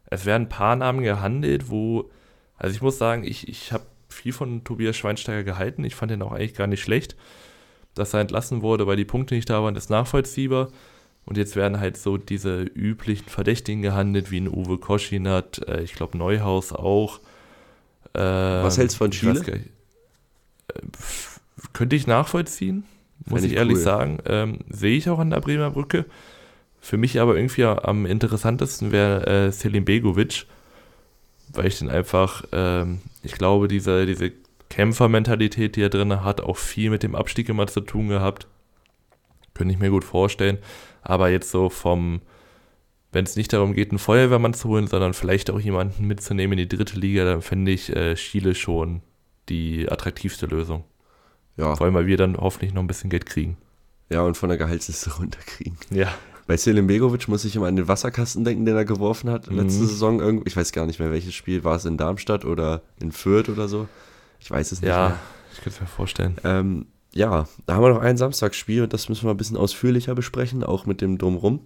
es werden ein paar Namen gehandelt, wo, also ich muss sagen, ich, ich habe viel von Tobias Schweinsteiger gehalten. Ich fand ihn auch eigentlich gar nicht schlecht. Dass er entlassen wurde, weil die Punkte nicht da waren, ist nachvollziehbar. Und jetzt werden halt so diese üblichen Verdächtigen gehandelt, wie ein Uwe Koschinat, äh, ich glaube Neuhaus auch. Ähm, Was hältst du von Chile? Nicht, äh, könnte ich nachvollziehen, muss ich, ich, ehrlich cool. sagen. Ähm, Sehe ich auch an der Bremer Brücke. Für mich aber irgendwie am interessantesten wäre äh, Selim Begovic, weil ich den einfach, ähm, ich glaube, diese, diese Kämpfermentalität, die er drin hat, auch viel mit dem Abstieg immer zu tun gehabt. Könnte ich mir gut vorstellen. Aber jetzt so vom, wenn es nicht darum geht, einen Feuerwehrmann zu holen, sondern vielleicht auch jemanden mitzunehmen in die dritte Liga, dann fände ich äh, Chile schon die attraktivste Lösung. Ja. Vor allem, weil wir dann hoffentlich noch ein bisschen Geld kriegen. Ja, und von der Gehaltsliste <laughs> runterkriegen. Ja. Bei Selim Begovic muss ich immer an den Wasserkasten denken, den er geworfen hat. Mhm. Letzte Saison irgendwie, ich weiß gar nicht mehr, welches Spiel. War es in Darmstadt oder in Fürth oder so? Ich weiß es nicht ja, mehr. ich könnte es mir vorstellen. Ähm, ja, da haben wir noch ein Samstagsspiel und das müssen wir ein bisschen ausführlicher besprechen, auch mit dem Drumrum.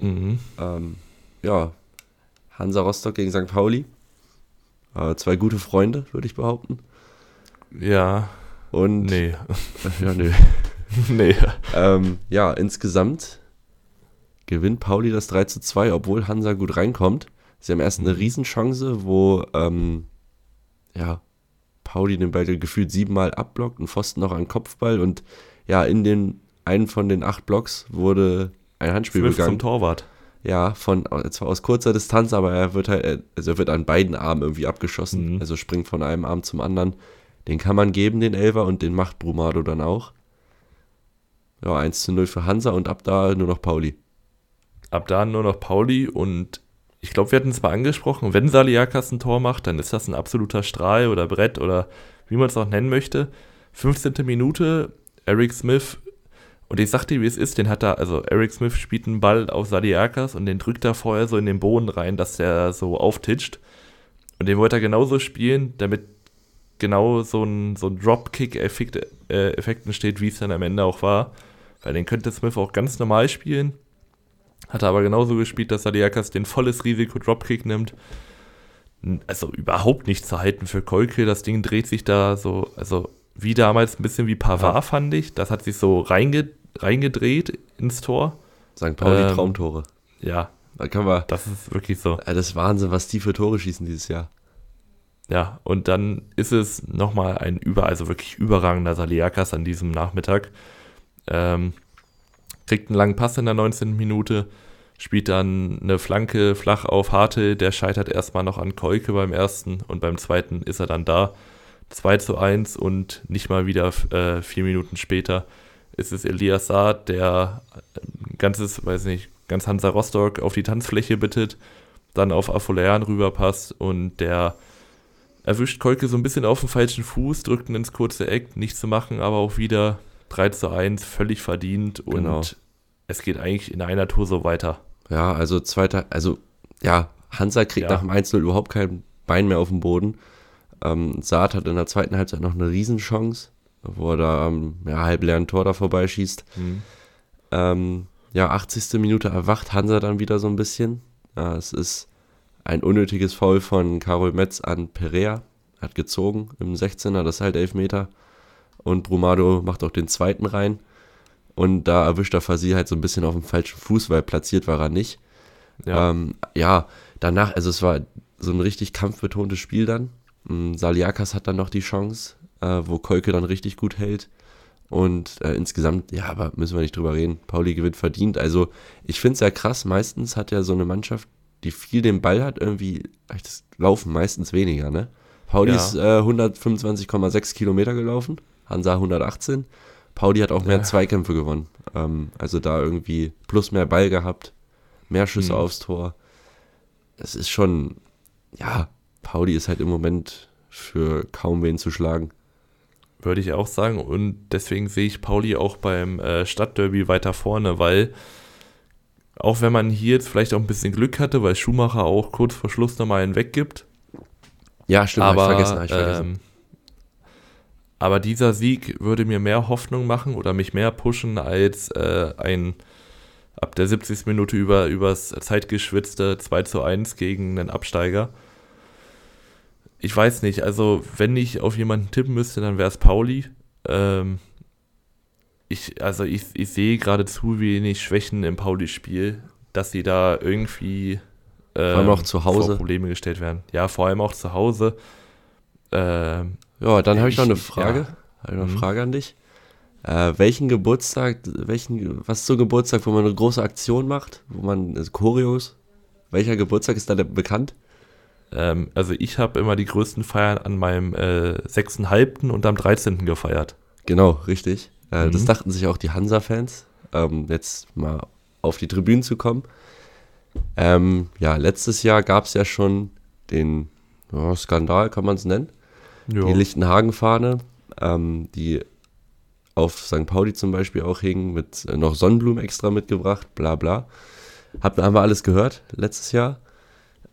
Mhm. Ähm, ja, Hansa Rostock gegen St. Pauli. Äh, zwei gute Freunde, würde ich behaupten. Ja. Und. Nee. <laughs> Ja, nee. <laughs> nee. Ähm, ja, insgesamt gewinnt Pauli das 3 zu 2, obwohl Hansa gut reinkommt. Sie haben erst eine mhm. Riesenchance, wo ähm, ja, Pauli den Ball gefühlt siebenmal abblockt, ein Pfosten noch an Kopfball und ja, in den einen von den acht Blocks wurde ein Handspiel Smith begangen. zum Torwart. Ja, von zwar aus kurzer Distanz, aber er wird halt, also er wird an beiden Armen irgendwie abgeschossen. Mhm. Also springt von einem Arm zum anderen. Den kann man geben, den Elver, und den macht Brumado dann auch. Ja, 1 zu 0 für Hansa und ab da nur noch Pauli. Ab da nur noch Pauli und ich glaube, wir hatten es mal angesprochen, wenn Saliakas ein Tor macht, dann ist das ein absoluter Strahl oder Brett oder wie man es auch nennen möchte. 15. Minute, Eric Smith und ich sag dir, wie es ist, den hat er, also Eric Smith spielt einen Ball auf Sadiakas und den drückt er vorher so in den Boden rein, dass der so auftitscht. Und den wollte er genauso spielen, damit genau so ein, so ein Dropkick-Effekt äh, entsteht, wie es dann am Ende auch war. Weil den könnte Smith auch ganz normal spielen. Hat er aber genauso gespielt, dass Sadiakas den volles Risiko Dropkick nimmt. Also überhaupt nicht zu halten für Kolke. Das Ding dreht sich da so, also wie damals ein bisschen wie Pavard, ja. fand ich. Das hat sich so reinge reingedreht ins Tor. St. Pauli ähm, Traumtore. Ja. Da können wir. Das ist wirklich so. Das ist Wahnsinn, was die für Tore schießen dieses Jahr. Ja, und dann ist es nochmal ein über, also wirklich überragender Saliakas an diesem Nachmittag. Ähm, kriegt einen langen Pass in der 19. Minute, spielt dann eine Flanke flach auf Harte, der scheitert erstmal noch an Keuke beim ersten und beim zweiten ist er dann da. 2 zu 1 und nicht mal wieder äh, vier Minuten später ist es Elias Saad, der ein ganzes, weiß nicht, ganz Hansa Rostock auf die Tanzfläche bittet, dann auf Afolean rüberpasst und der erwischt Kolke so ein bisschen auf dem falschen Fuß, drückt ihn ins kurze Eck, nicht zu machen, aber auch wieder 3 zu 1, völlig verdient und genau. es geht eigentlich in einer Tour so weiter. Ja, also zweiter, also ja, Hansa kriegt ja. nach dem 1-0 überhaupt kein Bein mehr auf dem Boden. Ähm, Saad hat in der zweiten Halbzeit noch eine Riesenchance, wo er da am ähm, ja, halbleeren Tor da vorbeischießt. Mhm. Ähm, ja, 80. Minute erwacht Hansa dann wieder so ein bisschen. Ja, es ist ein unnötiges Foul von Karol Metz an Perea. Hat gezogen im 16er, das ist halt Elfmeter. Und Brumado macht auch den zweiten rein. Und da erwischt er Fasi halt so ein bisschen auf dem falschen Fuß, weil platziert war er nicht. Ja. Ähm, ja, danach, also es war so ein richtig kampfbetontes Spiel dann. Mm, Saliakas hat dann noch die Chance, äh, wo Kolke dann richtig gut hält. Und äh, insgesamt, ja, aber müssen wir nicht drüber reden. Pauli gewinnt verdient. Also, ich finde es ja krass. Meistens hat ja so eine Mannschaft, die viel den Ball hat, irgendwie, das laufen meistens weniger, ne? Pauli ja. ist äh, 125,6 Kilometer gelaufen, Hansa 118. Pauli hat auch mehr ja. Zweikämpfe gewonnen. Ähm, also da irgendwie plus mehr Ball gehabt, mehr Schüsse mhm. aufs Tor. Es ist schon, ja, Pauli ist halt im Moment für kaum wen zu schlagen. Würde ich auch sagen. Und deswegen sehe ich Pauli auch beim äh, Stadtderby weiter vorne, weil auch wenn man hier jetzt vielleicht auch ein bisschen Glück hatte, weil Schumacher auch kurz vor Schluss nochmal einen weggibt. Ja, stimmt, aber, ich vergessen, ich vergessen. Ähm, aber dieser Sieg würde mir mehr Hoffnung machen oder mich mehr pushen als äh, ein ab der 70. Minute über übers zeitgeschwitzte 2 zu 1 gegen einen Absteiger ich weiß nicht, also wenn ich auf jemanden tippen müsste, dann wäre es Pauli. Ähm, ich, also ich, ich sehe gerade zu wenig Schwächen im Pauli-Spiel, dass sie da irgendwie ähm, vor allem auch zu Hause Probleme gestellt werden. Ja, vor allem auch zu Hause. Ähm, ja, dann habe ich noch eine Frage. Ja. Eine mhm. Frage an dich. Äh, welchen Geburtstag, welchen, was ist so ein Geburtstag, wo man eine große Aktion macht, wo man also Choreos? Welcher Geburtstag ist da bekannt? Ähm, also ich habe immer die größten Feiern an meinem äh, 6.5. und am 13. gefeiert. Genau, richtig. Äh, mhm. Das dachten sich auch die Hansa-Fans. Ähm, jetzt mal auf die Tribünen zu kommen. Ähm, ja, letztes Jahr gab es ja schon den oh, Skandal, kann man es nennen. Jo. Die Lichtenhagen-Fahne, ähm, die auf St. Pauli zum Beispiel auch hing, mit äh, noch Sonnenblumen extra mitgebracht, bla bla. Hab, haben wir alles gehört letztes Jahr.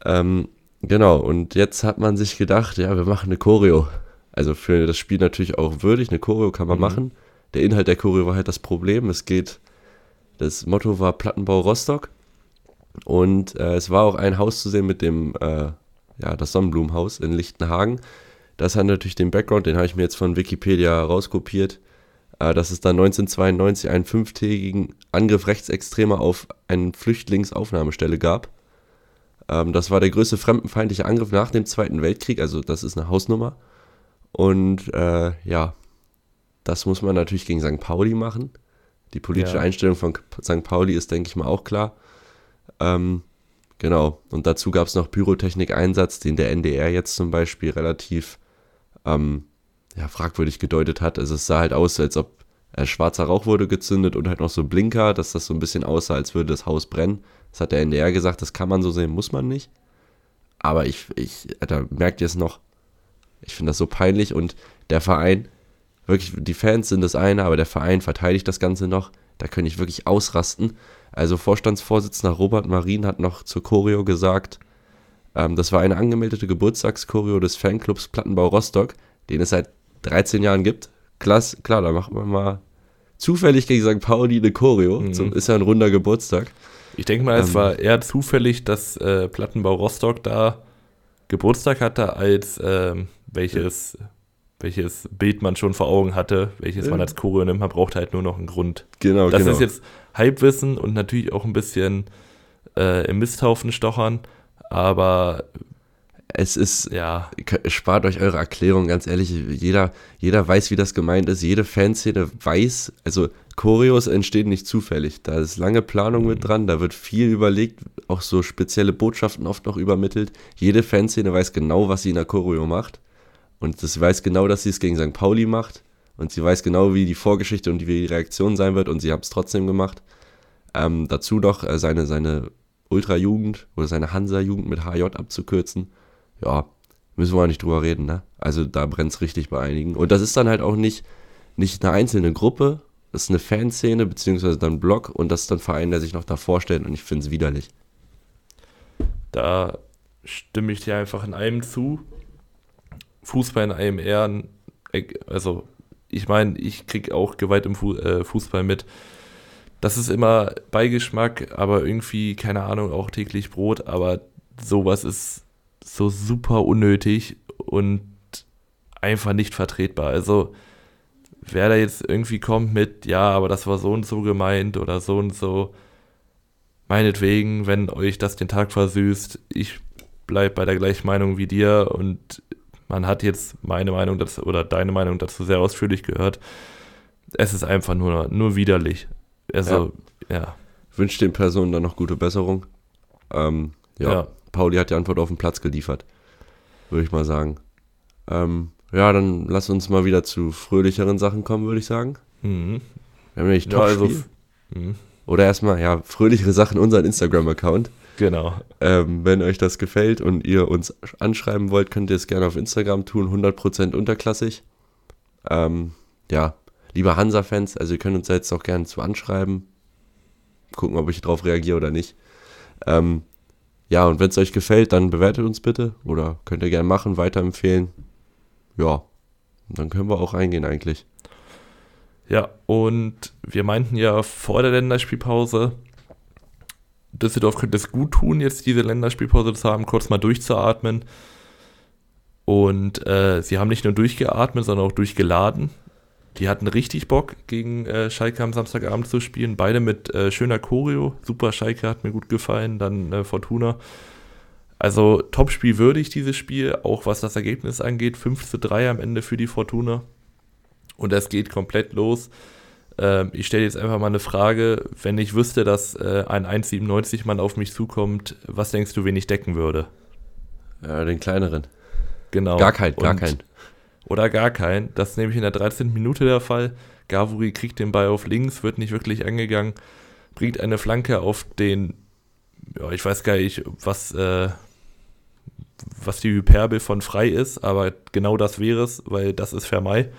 Ähm, genau, und jetzt hat man sich gedacht, ja, wir machen eine Choreo. Also für das Spiel natürlich auch würdig, eine Choreo kann man mhm. machen. Der Inhalt der Choreo war halt das Problem. Es geht, das Motto war Plattenbau Rostock. Und äh, es war auch ein Haus zu sehen mit dem, äh, ja, das Sonnenblumenhaus in Lichtenhagen. Das hat natürlich den Background, den habe ich mir jetzt von Wikipedia rauskopiert dass es da 1992 einen fünftägigen Angriff Rechtsextremer auf eine Flüchtlingsaufnahmestelle gab. Ähm, das war der größte fremdenfeindliche Angriff nach dem Zweiten Weltkrieg, also das ist eine Hausnummer. Und äh, ja, das muss man natürlich gegen St. Pauli machen. Die politische ja. Einstellung von St. Pauli ist, denke ich mal, auch klar. Ähm, genau. Und dazu gab es noch Pyrotechnik-Einsatz, den der NDR jetzt zum Beispiel relativ ähm, ja, fragwürdig gedeutet hat. Also es sah halt aus, als ob äh, schwarzer Rauch wurde gezündet und halt noch so Blinker, dass das so ein bisschen aussah, als würde das Haus brennen. Das hat der NDR gesagt, das kann man so sehen, muss man nicht. Aber ich, ich, da merkt ihr es noch. Ich finde das so peinlich und der Verein, wirklich, die Fans sind das eine, aber der Verein verteidigt das Ganze noch. Da könnte ich wirklich ausrasten. Also Vorstandsvorsitzender Robert Marin hat noch zur Choreo gesagt, ähm, das war eine angemeldete Geburtstagschoreo des Fanclubs Plattenbau Rostock, den es seit 13 Jahren gibt. Klass, klar, da macht man mal zufällig gegen St. Pauli eine Choreo. Mhm. Zum, ist ja ein runder Geburtstag. Ich denke mal, ähm, es war eher zufällig, dass äh, Plattenbau Rostock da Geburtstag hatte, als ähm, welches, ja. welches Bild man schon vor Augen hatte, welches ja. man als Choreo nimmt. Man braucht halt nur noch einen Grund. Genau, das genau. ist jetzt Halbwissen und natürlich auch ein bisschen äh, im Misthaufen stochern. Aber es ist, ja, spart euch eure Erklärung, ganz ehrlich. Jeder, jeder weiß, wie das gemeint ist. Jede Fanszene weiß, also Choreos entstehen nicht zufällig. Da ist lange Planung mit dran, da wird viel überlegt, auch so spezielle Botschaften oft noch übermittelt. Jede Fanszene weiß genau, was sie in der Choreo macht. Und sie weiß genau, dass sie es gegen St. Pauli macht. Und sie weiß genau, wie die Vorgeschichte und wie die Reaktion sein wird. Und sie haben es trotzdem gemacht. Ähm, dazu noch äh, seine, seine Ultra-Jugend oder seine Hansa-Jugend mit HJ abzukürzen ja, müssen wir nicht drüber reden, ne? Also da brennt es richtig bei einigen. Und das ist dann halt auch nicht, nicht eine einzelne Gruppe, das ist eine Fanszene, beziehungsweise dann Blog und das ist dann ein Verein, der sich noch davor stellt und ich finde es widerlich. Da stimme ich dir einfach in einem zu. Fußball in einem Ehren, also ich meine, ich kriege auch Gewalt im äh, Fußball mit. Das ist immer Beigeschmack, aber irgendwie, keine Ahnung, auch täglich Brot, aber sowas ist so super unnötig und einfach nicht vertretbar. Also, wer da jetzt irgendwie kommt mit, ja, aber das war so und so gemeint oder so und so, meinetwegen, wenn euch das den Tag versüßt, ich bleibe bei der gleichen Meinung wie dir und man hat jetzt meine Meinung dazu oder deine Meinung dazu sehr ausführlich gehört. Es ist einfach nur, nur widerlich. Also, ja. ja. Wünsche den Personen dann noch gute Besserung. Ähm, ja. ja. Pauli hat die Antwort auf den Platz geliefert. Würde ich mal sagen. Ähm, ja, dann lass uns mal wieder zu fröhlicheren Sachen kommen, würde ich sagen. Mhm. Wir haben nämlich ja, also, mhm. Oder erstmal, ja, fröhlichere Sachen, unseren Instagram-Account. Genau. Ähm, wenn euch das gefällt und ihr uns anschreiben wollt, könnt ihr es gerne auf Instagram tun, 100% unterklassig. Ähm, ja, liebe Hansa-Fans, also ihr könnt uns da jetzt auch gerne zu anschreiben. Gucken, ob ich darauf reagiere oder nicht. Ähm, ja, und wenn es euch gefällt, dann bewertet uns bitte oder könnt ihr gerne machen, weiterempfehlen. Ja, dann können wir auch reingehen eigentlich. Ja, und wir meinten ja vor der Länderspielpause, Düsseldorf könnte es gut tun, jetzt diese Länderspielpause zu haben, kurz mal durchzuatmen. Und äh, sie haben nicht nur durchgeatmet, sondern auch durchgeladen. Die hatten richtig Bock, gegen äh, Schalke am Samstagabend zu spielen. Beide mit äh, schöner Choreo. Super Schalke hat mir gut gefallen. Dann äh, Fortuna. Also Topspiel würdig dieses Spiel, auch was das Ergebnis angeht. 5 zu 3 am Ende für die Fortuna. Und es geht komplett los. Ähm, ich stelle jetzt einfach mal eine Frage. Wenn ich wüsste, dass äh, ein 1,97 Mann auf mich zukommt, was denkst du, wen ich decken würde? Ja, den kleineren. Genau. Gar keinen, gar keinen oder gar keinen. Das ist nämlich in der 13. Minute der Fall. Gavuri kriegt den Ball auf links, wird nicht wirklich angegangen, bringt eine Flanke auf den ja, ich weiß gar nicht, was, äh, was die Hyperbel von frei ist, aber genau das wäre es, weil das ist Vermei.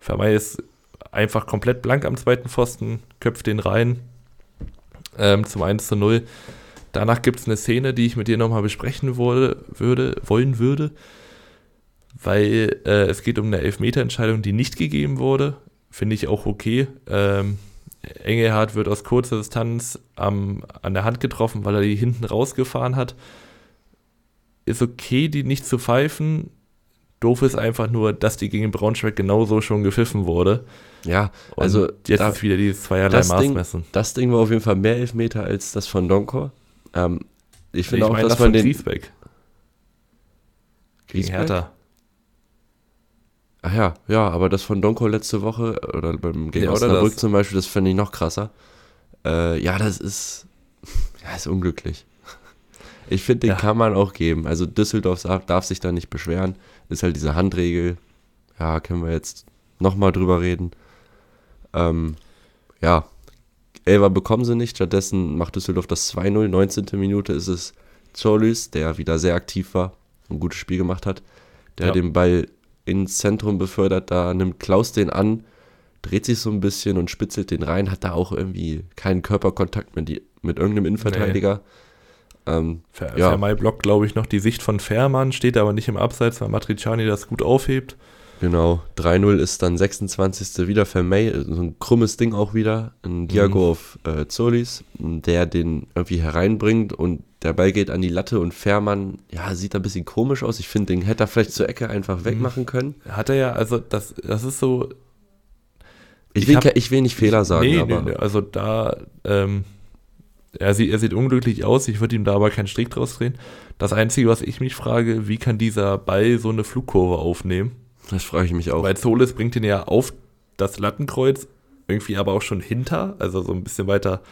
Vermei ist einfach komplett blank am zweiten Pfosten, köpft den rein ähm, zum 1 zu 0. Danach gibt es eine Szene, die ich mit dir nochmal besprechen wurde, würde, wollen würde, weil äh, es geht um eine Elfmeterentscheidung, die nicht gegeben wurde. Finde ich auch okay. Ähm, Engelhardt wird aus kurzer Distanz am, an der Hand getroffen, weil er die hinten rausgefahren hat. Ist okay, die nicht zu pfeifen. Doof ist einfach nur, dass die gegen Braunschweig genauso schon gepfiffen wurde. Ja, also Und jetzt da, ist wieder dieses zweierlei das Maßmessen. Ding, das Ding war auf jeden Fall mehr Elfmeter als das von Donkor. Ähm, ich finde auch, meine, dass das man den. Griesbeck. Gegen Hertha. Ach ja, ja, aber das von Donko letzte Woche oder beim gegen ja, Osnabrück zum Beispiel, das fände ich noch krasser. Äh, ja, das ist, <laughs> ja, ist unglücklich. Ich finde, den ja. kann man auch geben. Also Düsseldorf darf, darf, sich da nicht beschweren. Ist halt diese Handregel. Ja, können wir jetzt nochmal drüber reden. Ähm, ja, Elva bekommen sie nicht. Stattdessen macht Düsseldorf das 2-0. 19. Minute ist es Zolys, der wieder sehr aktiv war und ein gutes Spiel gemacht hat, der ja. den Ball ins Zentrum befördert. Da nimmt Klaus den an, dreht sich so ein bisschen und spitzelt den rein, hat da auch irgendwie keinen Körperkontakt mit, die, mit irgendeinem Innenverteidiger. Nee. Ähm, Ver ja. Vermei blockt, glaube ich, noch die Sicht von Fährmann, steht aber nicht im Abseits, weil Matriciani das gut aufhebt. Genau, 3-0 ist dann 26. wieder Vermey, so ein krummes Ding auch wieder, ein Diago mhm. auf äh, Zolis, der den irgendwie hereinbringt und der Ball geht an die Latte und Fährmann, ja, sieht ein bisschen komisch aus. Ich finde, den hätte er vielleicht zur Ecke einfach wegmachen mhm. können. Hat er ja, also das, das ist so. Ich, ich will, hab, ich will nicht Fehler sagen, nee, aber. Nee, also da, ähm, er sieht, er sieht unglücklich aus, ich würde ihm da aber keinen Strick draus drehen. Das Einzige, was ich mich frage, wie kann dieser Ball so eine Flugkurve aufnehmen? Das frage ich mich auch. Weil Solis bringt ihn ja auf das Lattenkreuz, irgendwie aber auch schon hinter, also so ein bisschen weiter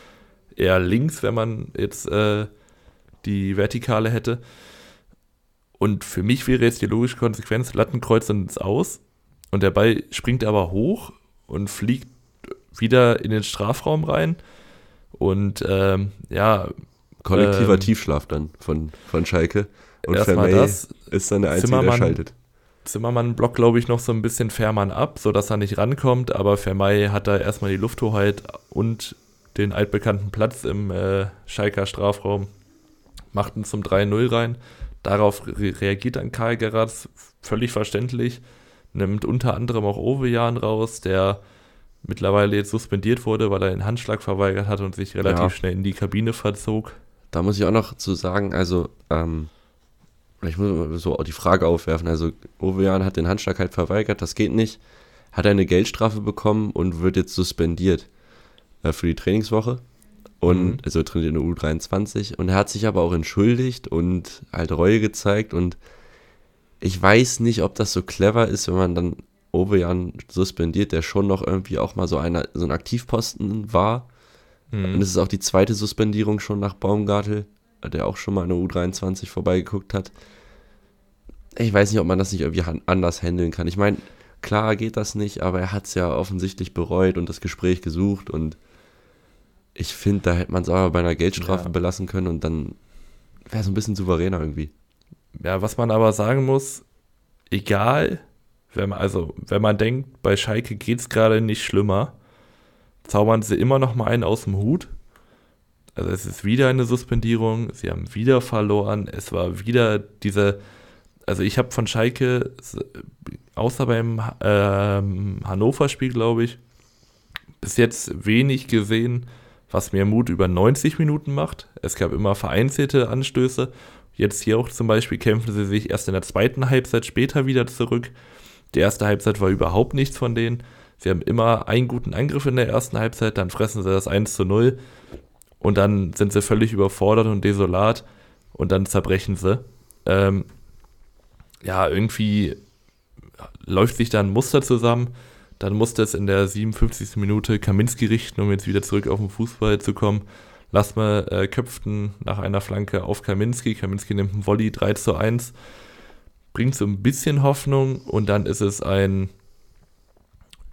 eher links, wenn man jetzt äh, die Vertikale hätte. Und für mich wäre jetzt die logische Konsequenz, Lattenkreuz ins Aus und der Ball springt aber hoch und fliegt wieder in den Strafraum rein. Und ähm, ja. Kollektiver ähm, Tiefschlaf dann von, von Schalke. Und Vermey das, ist dann der Einzige, der schaltet. Zimmermann blockt, glaube ich, noch so ein bisschen Fährmann ab, sodass er nicht rankommt, aber Vermey hat da erstmal die Lufthoheit und den altbekannten Platz im äh, Schalker Strafraum, macht ihn zum 3-0 rein. Darauf re reagiert dann Karl Geratz völlig verständlich, nimmt unter anderem auch Ovejan raus, der mittlerweile jetzt suspendiert wurde, weil er den Handschlag verweigert hat und sich relativ ja. schnell in die Kabine verzog. Da muss ich auch noch zu sagen, also ähm, ich muss so die Frage aufwerfen. Also, Ovejan hat den Handschlag halt verweigert, das geht nicht. Hat eine Geldstrafe bekommen und wird jetzt suspendiert äh, für die Trainingswoche. Und mhm. also trainiert in der U23. Und er hat sich aber auch entschuldigt und halt Reue gezeigt. Und ich weiß nicht, ob das so clever ist, wenn man dann Ovejan suspendiert, der schon noch irgendwie auch mal so, einer, so ein Aktivposten war. Mhm. Und es ist auch die zweite Suspendierung schon nach Baumgartel, der auch schon mal in der U23 vorbeigeguckt hat ich weiß nicht, ob man das nicht irgendwie anders handeln kann. Ich meine, klar geht das nicht, aber er hat es ja offensichtlich bereut und das Gespräch gesucht und ich finde, da hätte man es aber bei einer Geldstrafe ja. belassen können und dann wäre es ein bisschen souveräner irgendwie. Ja, was man aber sagen muss, egal, wenn man, also, wenn man denkt, bei Schalke geht es gerade nicht schlimmer, zaubern sie immer noch mal einen aus dem Hut. Also es ist wieder eine Suspendierung, sie haben wieder verloren, es war wieder diese also ich habe von Schalke, außer beim ähm, Hannover-Spiel, glaube ich, bis jetzt wenig gesehen, was mir Mut über 90 Minuten macht. Es gab immer vereinzelte Anstöße. Jetzt hier auch zum Beispiel kämpfen sie sich erst in der zweiten Halbzeit später wieder zurück. Die erste Halbzeit war überhaupt nichts von denen. Sie haben immer einen guten Angriff in der ersten Halbzeit, dann fressen sie das 1 zu 0 und dann sind sie völlig überfordert und desolat und dann zerbrechen sie. Ähm, ja, irgendwie läuft sich da ein Muster zusammen. Dann musste es in der 57. Minute Kaminski richten, um jetzt wieder zurück auf den Fußball zu kommen. Lass mal äh, köpften nach einer Flanke auf Kaminski. Kaminski nimmt einen Volley 3 zu 1. Bringt so ein bisschen Hoffnung und dann ist es ein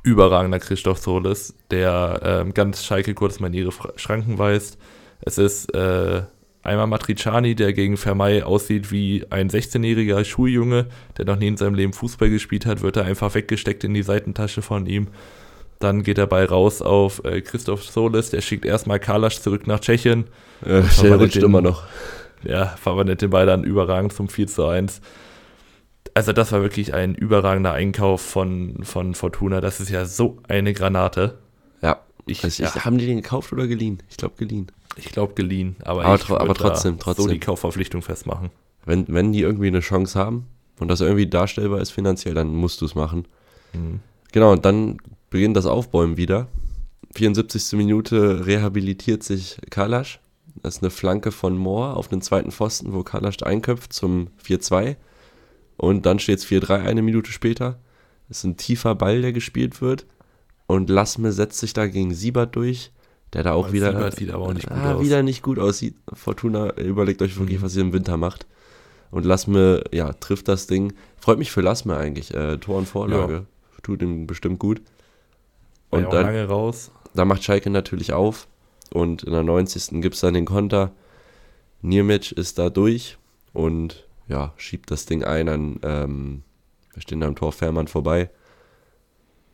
überragender Christoph Solis, der äh, ganz Schalke kurz mal in ihre Schranken weist. Es ist äh, einmal Matriciani, der gegen Vermey aussieht wie ein 16-jähriger Schuljunge, der noch nie in seinem Leben Fußball gespielt hat, wird er einfach weggesteckt in die Seitentasche von ihm. Dann geht der Ball raus auf äh, Christoph Solis, der schickt erstmal Kalasch zurück nach Tschechien. Ja, der rutscht den, immer noch. Ja, verwandelt den Ball dann überragend zum 4 zu 1. Also das war wirklich ein überragender Einkauf von, von Fortuna. Das ist ja so eine Granate. Ja. Ich, also ja. Haben die den gekauft oder geliehen? Ich glaube geliehen. Ich glaube geliehen, aber, aber, ich aber trotzdem, trotzdem. so die Kaufverpflichtung festmachen. Wenn, wenn die irgendwie eine Chance haben und das irgendwie darstellbar ist finanziell, dann musst du es machen. Mhm. Genau, und dann beginnt das Aufbäumen wieder. 74. Minute rehabilitiert sich Kalasch. Das ist eine Flanke von Mohr auf den zweiten Pfosten, wo Kalasch einköpft zum 4-2. Und dann steht es 4-3 eine Minute später. Das ist ein tiefer Ball, der gespielt wird. Und Lassme setzt sich da gegen Siebert durch, der da auch aber wieder, sieht aber auch nicht gut ah, aus. wieder nicht gut aussieht. Fortuna überlegt euch wirklich, was ihr im Winter macht. Und Lassme, ja, trifft das Ding. Freut mich für Lassme eigentlich. Äh, Tor und Vorlage. Ja. Tut ihm bestimmt gut. Und dann, lange raus. Da macht Schalke natürlich auf. Und in der 90. gibt es dann den Konter. Niermitsch ist da durch und ja, schiebt das Ding ein an, ähm, wir stehen da am Tor Fährmann vorbei.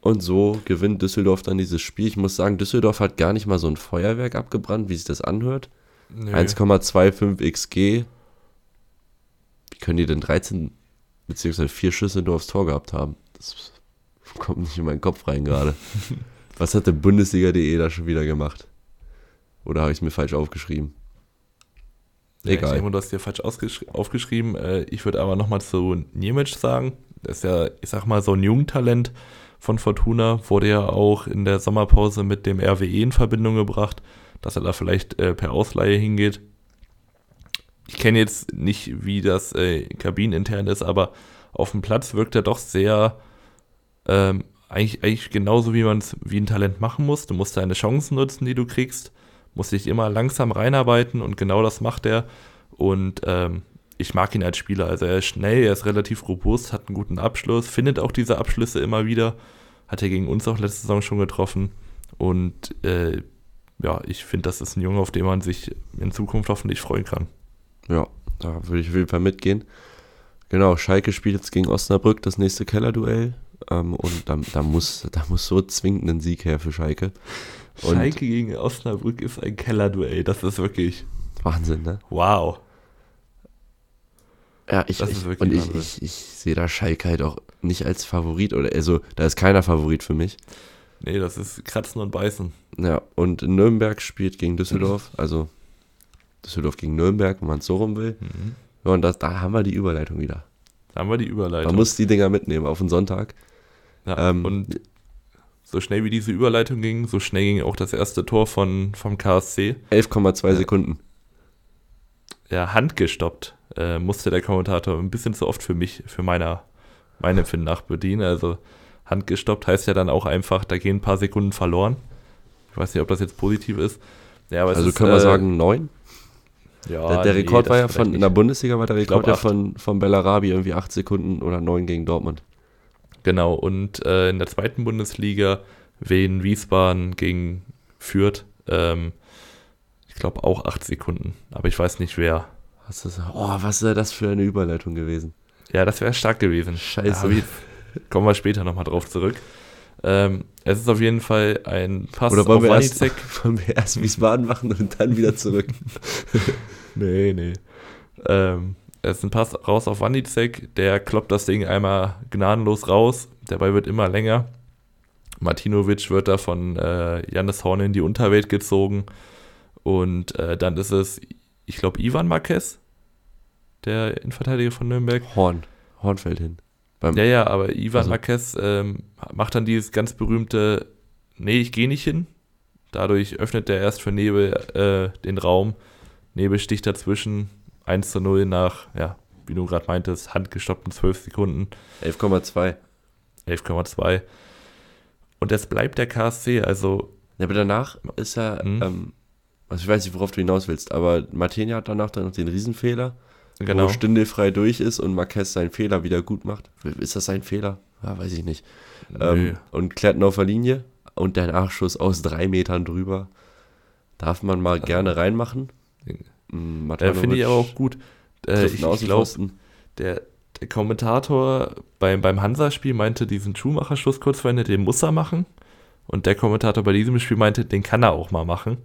Und so gewinnt Düsseldorf dann dieses Spiel. Ich muss sagen, Düsseldorf hat gar nicht mal so ein Feuerwerk abgebrannt, wie sich das anhört. 1,25 XG. Wie können die denn 13 beziehungsweise 4 Schüsse nur aufs Tor gehabt haben? Das kommt nicht in meinen Kopf rein gerade. <laughs> Was hat der Bundesliga.de da schon wieder gemacht? Oder habe ich es mir falsch aufgeschrieben? Egal. Ja, ich denke, du hast dir falsch aufgeschrieben. Äh, ich würde aber nochmal zu Niemic sagen. Das ist ja, ich sag mal, so ein Jugendtalent von Fortuna. Wurde ja auch in der Sommerpause mit dem RWE in Verbindung gebracht, dass er da vielleicht äh, per Ausleihe hingeht. Ich kenne jetzt nicht, wie das äh, kabinenintern ist, aber auf dem Platz wirkt er doch sehr ähm, eigentlich, eigentlich genauso, wie man es wie ein Talent machen muss. Du musst deine Chancen nutzen, die du kriegst, musst dich immer langsam reinarbeiten und genau das macht er. Und ähm, ich mag ihn als Spieler. Also er ist schnell, er ist relativ robust, hat einen guten Abschluss, findet auch diese Abschlüsse immer wieder. Hat er gegen uns auch letzte Saison schon getroffen. Und äh, ja, ich finde, das ist ein Junge, auf den man sich in Zukunft hoffentlich freuen kann. Ja, da würde ich auf jeden Fall mitgehen. Genau, Schalke spielt jetzt gegen Osnabrück das nächste Kellerduell. Ähm, und da, da, muss, da muss so zwingend ein Sieg her für Schalke. Und Schalke gegen Osnabrück ist ein Kellerduell. Das ist wirklich. Wahnsinn, ne? Wow. Ja, ich, ich und ich, ich, ich, sehe da Schalke halt auch nicht als Favorit oder also da ist keiner Favorit für mich. Nee, das ist Kratzen und Beißen. Ja, und Nürnberg spielt gegen Düsseldorf, also Düsseldorf gegen Nürnberg, wenn man es so rum will. Mhm. Ja, und das, da haben wir die Überleitung wieder. Da haben wir die Überleitung. Man muss die Dinger mitnehmen auf den Sonntag. Ja, ähm, und so schnell wie diese Überleitung ging, so schnell ging auch das erste Tor von, vom KSC. 11,2 Sekunden. Ja, handgestoppt äh, musste der Kommentator ein bisschen zu oft für mich, für meiner, mein Empfinden nach bedienen. Also handgestoppt heißt ja dann auch einfach, da gehen ein paar Sekunden verloren. Ich weiß nicht, ob das jetzt positiv ist. Ja, also ist, können wir äh, sagen neun? Ja, der, der Rekord nee, war ja von, in der Bundesliga war der Rekord ja von, von Bellarabi irgendwie acht Sekunden oder neun gegen Dortmund. Genau, und äh, in der zweiten Bundesliga Wien Wiesbaden gegen Fürth, ähm, ich glaube auch acht Sekunden, aber ich weiß nicht wer. Was ist, oh, was ist das für eine Überleitung gewesen? Ja, das wäre stark gewesen. Scheiße. Ich, kommen wir später nochmal drauf zurück. Ähm, es ist auf jeden Fall ein Pass Oder wollen auf wir Wanizek. Erst, <laughs> wollen wir erst Wiesbaden machen und dann wieder zurück? <laughs> nee, nee. Ähm, es ist ein Pass raus auf Wanizek, der kloppt das Ding einmal gnadenlos raus. Der Ball wird immer länger. Martinovic wird da von äh, Janis Horn in die Unterwelt gezogen. Und äh, dann ist es, ich glaube, Ivan Marquez, der Innenverteidiger von Nürnberg. Horn. Horn fällt hin. Beim ja, ja, aber Ivan also. Marquez ähm, macht dann dieses ganz berühmte, nee, ich gehe nicht hin. Dadurch öffnet er erst für Nebel äh, den Raum. Nebel sticht dazwischen. 1 zu 0 nach, ja, wie du gerade meintest, handgestoppten 12 Sekunden. 11,2. 11,2. Und es bleibt der KSC, also. Ja, aber danach ist er, hm? ähm, also ich weiß nicht, worauf du hinaus willst, aber Martenia hat danach dann noch den Riesenfehler genau. wo Stünde frei durch ist und Marquez seinen Fehler wieder gut macht. Ist das sein Fehler? Ja, weiß ich nicht. Ähm, und klärt noch auf der Linie und der Nachschuss aus drei Metern drüber. Darf man mal also, gerne reinmachen. Mm, äh, Finde ich aber auch gut. Äh, ich ich glaube, der, der Kommentator beim, beim Hansa-Spiel meinte, diesen Schuhmacher-Schuss kurz vor Ende, den muss er machen. Und der Kommentator bei diesem Spiel meinte, den kann er auch mal machen.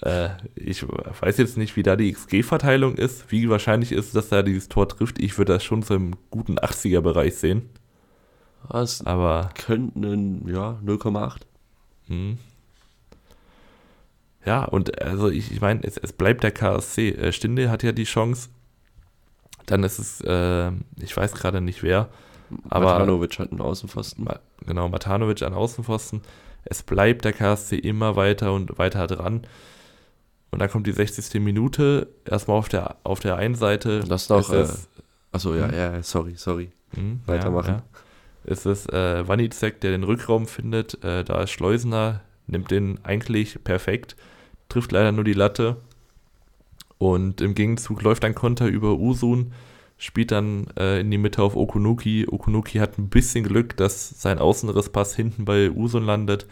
Äh, ich weiß jetzt nicht, wie da die XG-Verteilung ist, wie wahrscheinlich ist, dass er dieses Tor trifft. Ich würde das schon so im guten 80er-Bereich sehen. Was? Aber. Könnten, ja, 0,8. Hm. Ja, und also ich, ich meine, es, es bleibt der KSC. Äh, Stinde hat ja die Chance. Dann ist es, äh, ich weiß gerade nicht wer. Aber Matanovic hat einen Außenpfosten. Genau, Matanovic an Außenpfosten. Es bleibt der KSC immer weiter und weiter dran. Und dann kommt die 60. Minute, erstmal auf der, auf der einen Seite. Das noch. Äh, achso, ja, hm? ja, sorry, sorry. Hm, Weitermachen. Ja. Es ist äh, Wanizek, der den Rückraum findet. Äh, da ist Schleusener, nimmt den eigentlich perfekt, trifft leider nur die Latte. Und im Gegenzug läuft ein Konter über Usun, spielt dann äh, in die Mitte auf Okunuki. Okunuki hat ein bisschen Glück, dass sein Außenrisspass hinten bei Usun landet.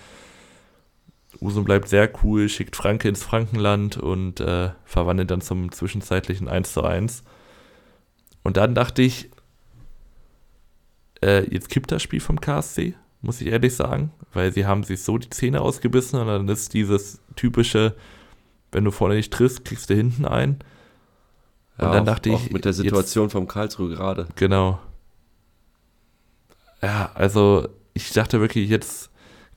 Usun bleibt sehr cool, schickt Franke ins Frankenland und äh, verwandelt dann zum zwischenzeitlichen 1 zu 1. Und dann dachte ich, äh, jetzt kippt das Spiel vom KSC, muss ich ehrlich sagen, weil sie haben sich so die Zähne ausgebissen und dann ist dieses typische, wenn du vorne nicht triffst, kriegst du hinten ein. Und ja, dann dachte auch ich. Mit der Situation jetzt, vom Karlsruhe gerade. Genau. Ja, also ich dachte wirklich, jetzt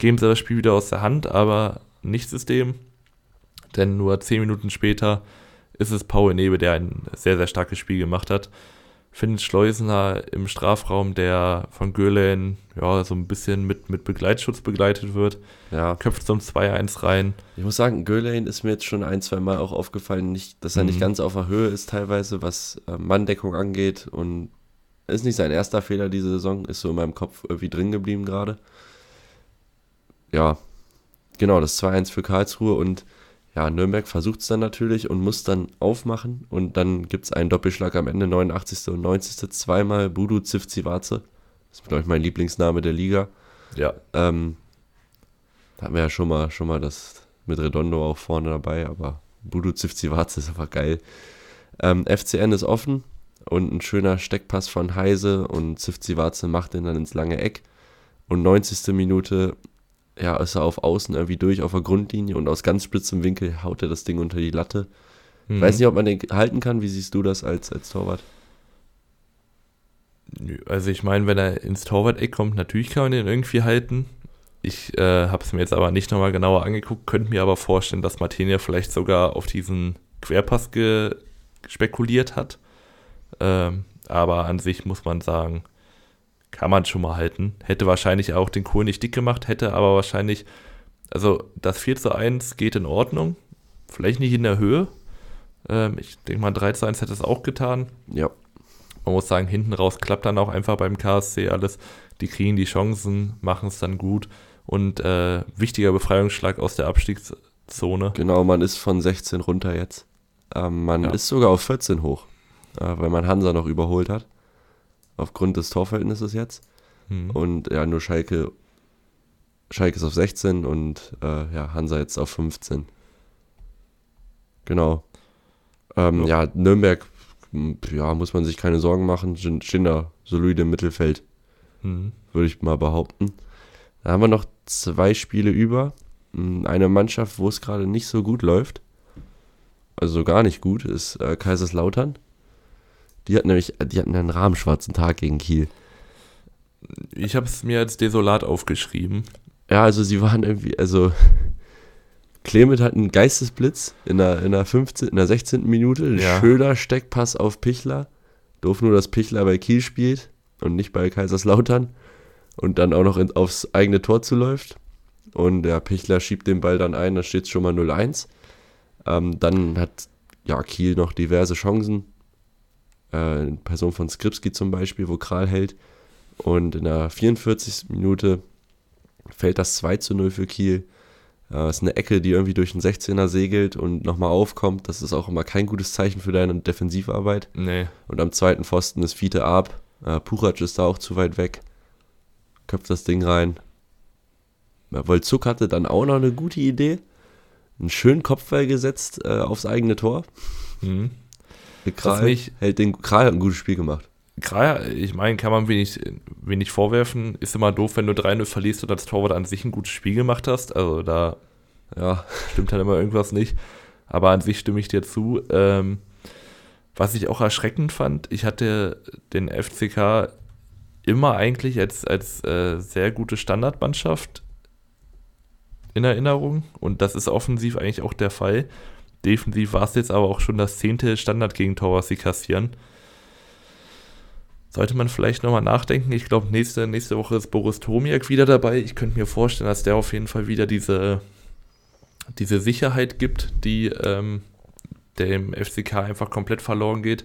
geben sie das Spiel wieder aus der Hand, aber nicht System. Denn nur zehn Minuten später ist es Paul Nebe, der ein sehr, sehr starkes Spiel gemacht hat. Findet Schleusener im Strafraum, der von Göhlen ja, so ein bisschen mit, mit Begleitschutz begleitet wird. Ja. Köpft zum 2-1 rein. Ich muss sagen, Göhlen ist mir jetzt schon ein, zwei Mal auch aufgefallen, nicht, dass er mhm. nicht ganz auf der Höhe ist, teilweise, was äh, Manndeckung angeht. Und ist nicht sein erster Fehler diese Saison, ist so in meinem Kopf irgendwie drin geblieben gerade ja, genau, das 2-1 für Karlsruhe und ja, Nürnberg versucht es dann natürlich und muss dann aufmachen und dann gibt es einen Doppelschlag am Ende, 89. und 90. zweimal Budu Zivzivaze. Das ist, glaube ich, mein Lieblingsname der Liga. Ja. Ähm, da hatten wir ja schon mal, schon mal das mit Redondo auch vorne dabei, aber Budu Zivzivaze ist einfach geil. Ähm, FCN ist offen und ein schöner Steckpass von Heise und Zivzivaze macht den dann ins lange Eck. Und 90. Minute ja, ist er auf Außen irgendwie durch auf der Grundlinie und aus ganz spitzem Winkel haut er das Ding unter die Latte. Mhm. Weiß nicht, ob man den halten kann. Wie siehst du das als, als Torwart? Also ich meine, wenn er ins Torwart-Eck kommt, natürlich kann man den irgendwie halten. Ich äh, habe es mir jetzt aber nicht nochmal genauer angeguckt, könnte mir aber vorstellen, dass Martinia vielleicht sogar auf diesen Querpass spekuliert hat. Ähm, aber an sich muss man sagen, kann man schon mal halten. Hätte wahrscheinlich auch den Kohl nicht dick gemacht, hätte aber wahrscheinlich, also das 4 zu 1 geht in Ordnung. Vielleicht nicht in der Höhe. Ähm, ich denke mal, 3 zu 1 hätte es auch getan. Ja. Man muss sagen, hinten raus klappt dann auch einfach beim KSC alles. Die kriegen die Chancen, machen es dann gut. Und äh, wichtiger Befreiungsschlag aus der Abstiegszone. Genau, man ist von 16 runter jetzt. Ähm, man ja. ist sogar auf 14 hoch, äh, weil man Hansa noch überholt hat aufgrund des Torverhältnisses jetzt. Mhm. Und ja, nur Schalke, Schalke ist auf 16 und äh, ja, Hansa jetzt auf 15. Genau. Ähm, ja. ja. Nürnberg, ja, muss man sich keine Sorgen machen. Schinder, solide im Mittelfeld, mhm. würde ich mal behaupten. Da haben wir noch zwei Spiele über. Eine Mannschaft, wo es gerade nicht so gut läuft, also gar nicht gut, ist äh, Kaiserslautern. Die hatten nämlich, die hatten einen rahmenschwarzen Tag gegen Kiel. Ich habe es mir als desolat aufgeschrieben. Ja, also sie waren irgendwie, also <laughs> Clement hat einen Geistesblitz in der, in der, 15, in der 16. Minute. Ein ja. schöner Steckpass auf Pichler. Doof nur, dass Pichler bei Kiel spielt und nicht bei Kaiserslautern. Und dann auch noch in, aufs eigene Tor zuläuft. Und der Pichler schiebt den Ball dann ein, da steht es schon mal 0-1. Ähm, dann hat ja, Kiel noch diverse Chancen äh, in Person von Skripski zum Beispiel, wo Kral hält. Und in der 44. Minute fällt das 2 zu 0 für Kiel. Das äh, ist eine Ecke, die irgendwie durch den 16er segelt und nochmal aufkommt. Das ist auch immer kein gutes Zeichen für deine Defensivarbeit. Nee. Und am zweiten Pfosten ist Fiete ab. Äh, Puchac ist da auch zu weit weg. Köpft das Ding rein. Wolzuk hatte dann auch noch eine gute Idee. einen schönen Kopfball gesetzt äh, aufs eigene Tor. Mhm. Kral, hält den, Kral hat ein gutes Spiel gemacht. Kral, ich meine, kann man wenig, wenig vorwerfen. Ist immer doof, wenn du 3-0 verlierst und als Torwart an sich ein gutes Spiel gemacht hast. Also da ja. stimmt halt immer irgendwas nicht. Aber an sich stimme ich dir zu. Ähm, was ich auch erschreckend fand, ich hatte den FCK immer eigentlich als, als äh, sehr gute Standardmannschaft in Erinnerung und das ist offensiv eigentlich auch der Fall. Defensiv war es jetzt aber auch schon das zehnte Standardgegentor, was sie kassieren. Sollte man vielleicht nochmal nachdenken. Ich glaube, nächste, nächste Woche ist Boris Tomiak wieder dabei. Ich könnte mir vorstellen, dass der auf jeden Fall wieder diese, diese Sicherheit gibt, die ähm, dem FCK einfach komplett verloren geht.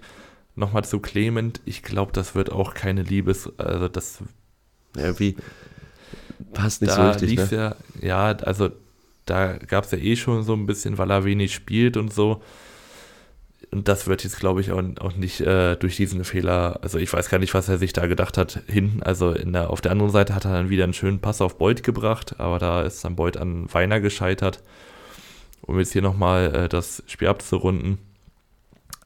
Nochmal zu Clement. Ich glaube, das wird auch keine Liebes. Also, das. Ja, wie? Passt nicht so richtig. Ne? Ja, ja, also da gab es ja eh schon so ein bisschen, weil er wenig spielt und so. Und das wird jetzt, glaube ich, auch, auch nicht äh, durch diesen Fehler, also ich weiß gar nicht, was er sich da gedacht hat, hinten. Also der, auf der anderen Seite hat er dann wieder einen schönen Pass auf Beuth gebracht, aber da ist dann Beuth an Weiner gescheitert. Um jetzt hier nochmal äh, das Spiel abzurunden.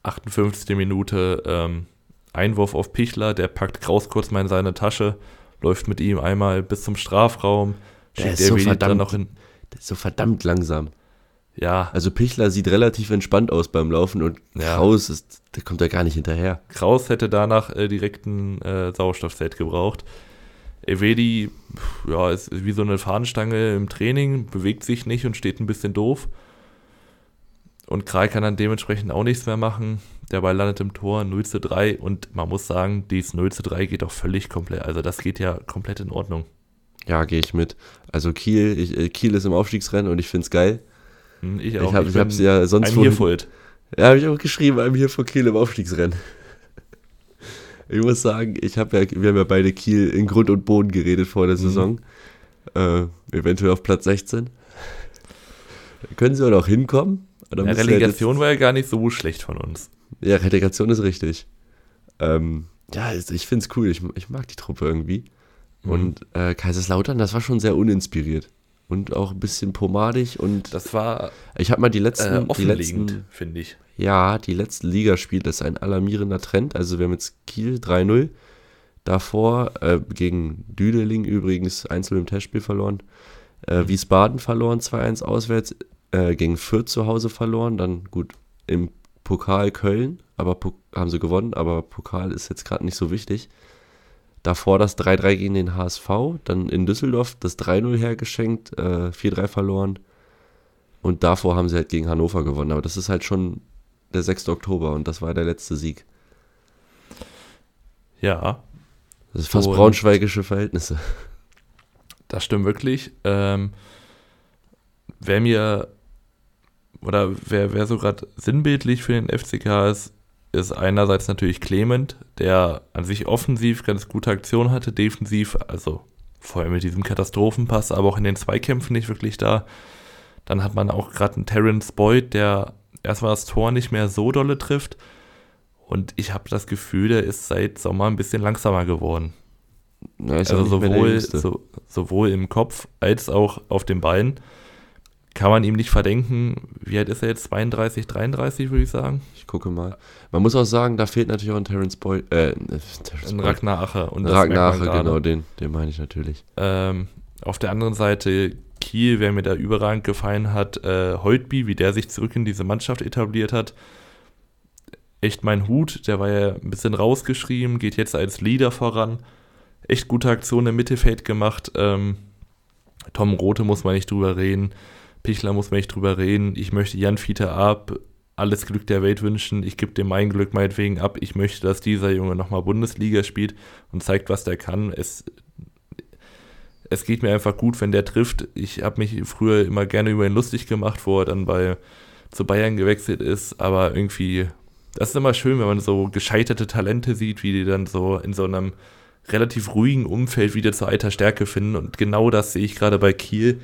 58. Minute, ähm, Einwurf auf Pichler, der packt Kraus kurz mal in seine Tasche, läuft mit ihm einmal bis zum Strafraum, der ist so verdammt, noch in. Der ist so verdammt langsam. Ja. Also Pichler sieht relativ entspannt aus beim Laufen und ja. Kraus ist, der kommt da gar nicht hinterher. Kraus hätte danach äh, direkt ein äh, Sauerstoffzelt gebraucht. Evedi, ja, ist wie so eine Fahnenstange im Training, bewegt sich nicht und steht ein bisschen doof. Und Kral kann dann dementsprechend auch nichts mehr machen. Der Ball landet im Tor 0 zu 3 und man muss sagen, dieses 0 zu 3 geht auch völlig komplett. Also das geht ja komplett in Ordnung. Ja, gehe ich mit. Also Kiel, ich, äh, Kiel ist im Aufstiegsrennen und ich finde es geil. Hm, ich auch. Ich habe es ja sonst I'm vorhin, Ja, habe ich auch geschrieben, I'm hier vor Kiel im Aufstiegsrennen. Ich muss sagen, ich habe ja, wir haben ja beide Kiel in Grund und Boden geredet vor der mhm. Saison. Mhm. Äh, eventuell auf Platz 16. Da können sie auch noch hinkommen. Ja, Relegation war ja gar nicht so schlecht von uns. Ja, Relegation ist richtig. Ähm, ja, ich finde es cool. Ich, ich mag die Truppe irgendwie. Mhm. Und äh, Kaiserslautern, das war schon sehr uninspiriert. Und auch ein bisschen pomadig und. Das war. Ich habe mal die letzten. Äh, die letzten finde ich. Ja, die letzten Ligaspiele, das ist ein alarmierender Trend. Also, wir haben jetzt Kiel 3-0. Davor äh, gegen Düdeling übrigens einzeln im Testspiel verloren. Äh, mhm. Wiesbaden verloren 2-1 auswärts. Äh, gegen Fürth zu Hause verloren. Dann gut im Pokal Köln, aber haben sie gewonnen. Aber Pokal ist jetzt gerade nicht so wichtig. Davor das 3-3 gegen den HSV, dann in Düsseldorf das 3-0 hergeschenkt, äh, 4-3 verloren. Und davor haben sie halt gegen Hannover gewonnen. Aber das ist halt schon der 6. Oktober und das war der letzte Sieg. Ja. Das ist fast und braunschweigische Verhältnisse. <laughs> Das stimmt wirklich. Ähm, wer mir, oder wer, wer so gerade sinnbildlich für den FCK ist, ist einerseits natürlich Clement, der an sich offensiv ganz gute Aktion hatte, defensiv, also vor allem mit diesem Katastrophenpass, aber auch in den Zweikämpfen nicht wirklich da. Dann hat man auch gerade einen Terence Boyd, der erstmal das Tor nicht mehr so dolle trifft. Und ich habe das Gefühl, der ist seit Sommer ein bisschen langsamer geworden. Ja, also sowohl, so, sowohl im Kopf als auch auf den Beinen kann man ihm nicht verdenken. Wie alt ist er jetzt? 32, 33, würde ich sagen. Ich gucke mal. Man muss auch sagen, da fehlt natürlich auch ein Terence Boyd. Äh, ein Ragnar Ache. Und Ragnar Ache, genau, den, den meine ich natürlich. Ähm, auf der anderen Seite Kiel, wer mir da überragend gefallen hat, äh, Holtby, wie der sich zurück in diese Mannschaft etabliert hat. Echt mein Hut, der war ja ein bisschen rausgeschrieben, geht jetzt als Leader voran. Echt gute Aktion im Mittelfeld gemacht. Ähm, Tom Rote muss man nicht drüber reden. Pichler muss man nicht drüber reden. Ich möchte Jan Fieter ab, alles Glück der Welt wünschen. Ich gebe dem mein Glück meinetwegen ab. Ich möchte, dass dieser Junge nochmal Bundesliga spielt und zeigt, was der kann. Es, es geht mir einfach gut, wenn der trifft. Ich habe mich früher immer gerne über ihn lustig gemacht, wo er dann bei zu Bayern gewechselt ist, aber irgendwie, das ist immer schön, wenn man so gescheiterte Talente sieht, wie die dann so in so einem relativ ruhigen Umfeld wieder zur alter Stärke finden. Und genau das sehe ich gerade bei Kiel.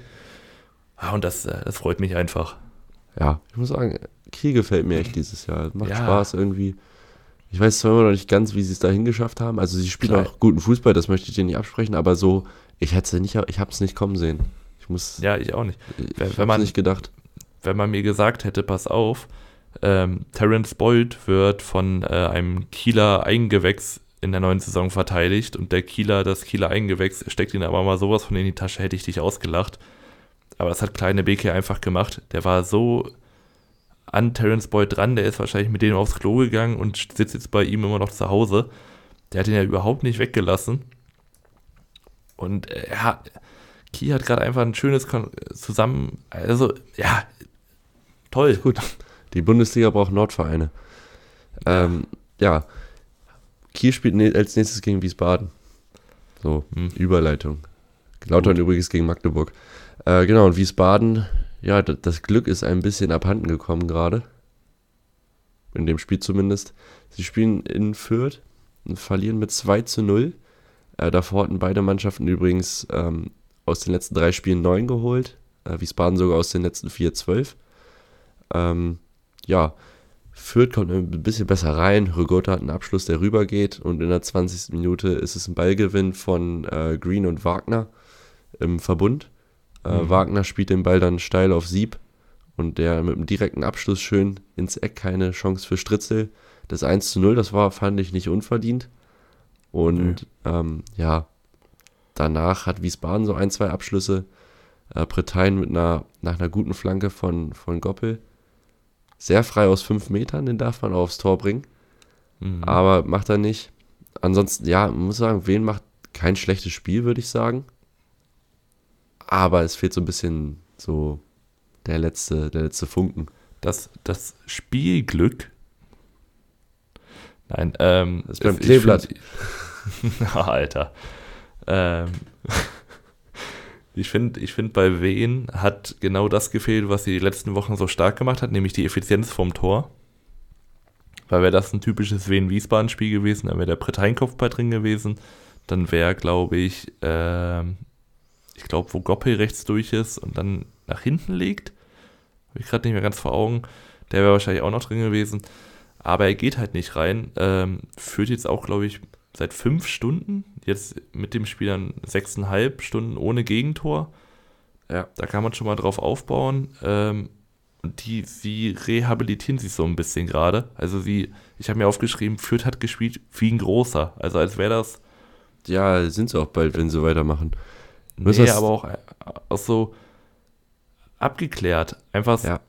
Ah, und das, äh, das freut mich einfach. Ja, ich muss sagen, Kiel gefällt mir echt dieses Jahr. Macht ja. Spaß irgendwie. Ich weiß zwar immer noch nicht ganz, wie sie es dahin geschafft haben. Also sie spielen Klar. auch guten Fußball, das möchte ich dir nicht absprechen, aber so, ich hätte nicht, ich habe es nicht kommen sehen. Ich muss. Ja, ich auch nicht. Ich, ich habe nicht gedacht. wenn man mir gesagt hätte, pass auf, ähm, Terence Boyd wird von äh, einem Kieler Eigengewächs in der neuen Saison verteidigt und der Kieler, das Kieler Eigengewächs, steckt ihn aber mal sowas von in die Tasche, hätte ich dich ausgelacht. Aber das hat kleine Beke einfach gemacht. Der war so an Terence Boyd dran, der ist wahrscheinlich mit dem aufs Klo gegangen und sitzt jetzt bei ihm immer noch zu Hause. Der hat ihn ja überhaupt nicht weggelassen. Und äh, ja, Kiel hat gerade einfach ein schönes Kon zusammen, also ja, toll. Gut. Die Bundesliga braucht Nordvereine. Ähm, ja, Kiel spielt ne als nächstes gegen Wiesbaden. So, hm. Überleitung. Lautern übrigens gegen Magdeburg. Äh, genau, und Wiesbaden, ja, das Glück ist ein bisschen abhanden gekommen gerade. In dem Spiel zumindest. Sie spielen in Fürth und verlieren mit 2 zu 0. Äh, davor hatten beide Mannschaften übrigens ähm, aus den letzten drei Spielen 9 geholt. Äh, Wiesbaden sogar aus den letzten vier 12. Ähm, ja, Fürth kommt ein bisschen besser rein. Rigotta hat einen Abschluss, der rübergeht. Und in der 20. Minute ist es ein Ballgewinn von äh, Green und Wagner im Verbund. Äh, mhm. Wagner spielt den Ball dann steil auf Sieb. Und der mit einem direkten Abschluss schön ins Eck, keine Chance für Stritzel. Das 1 zu 0, das war, fand ich, nicht unverdient. Und mhm. ähm, ja, danach hat Wiesbaden so ein, zwei Abschlüsse. Äh, Bretein mit einer, nach einer guten Flanke von, von Goppel sehr frei aus fünf Metern, den darf man auch aufs Tor bringen. Mhm. Aber macht er nicht. Ansonsten, ja, man muss sagen, Wen macht kein schlechtes Spiel, würde ich sagen. Aber es fehlt so ein bisschen so der letzte, der letzte Funken. Das, das Spielglück. Nein, ähm. Das ist beim Kleeblatt. <laughs> Alter. Ähm. <laughs> Ich finde, ich find, bei Wien hat genau das gefehlt, was sie die letzten Wochen so stark gemacht hat, nämlich die Effizienz vom Tor. Weil wäre das ein typisches Wien-Wiesbaden-Spiel gewesen, dann wäre der Breteinkopf bei drin gewesen. Dann wäre, glaube ich, äh, ich glaube, wo Goppel rechts durch ist und dann nach hinten legt, habe ich gerade nicht mehr ganz vor Augen, der wäre wahrscheinlich auch noch drin gewesen. Aber er geht halt nicht rein. Ähm, führt jetzt auch, glaube ich, seit fünf Stunden, jetzt mit dem Spiel dann sechseinhalb Stunden ohne Gegentor. Ja, da kann man schon mal drauf aufbauen. Ähm, und die, sie rehabilitieren sich so ein bisschen gerade. Also sie, ich habe mir aufgeschrieben, Fürth hat gespielt wie ein großer. Also als wäre das. Ja, sind sie auch bald, wenn sie weitermachen. Nee, aber auch, auch so abgeklärt. Einfach ja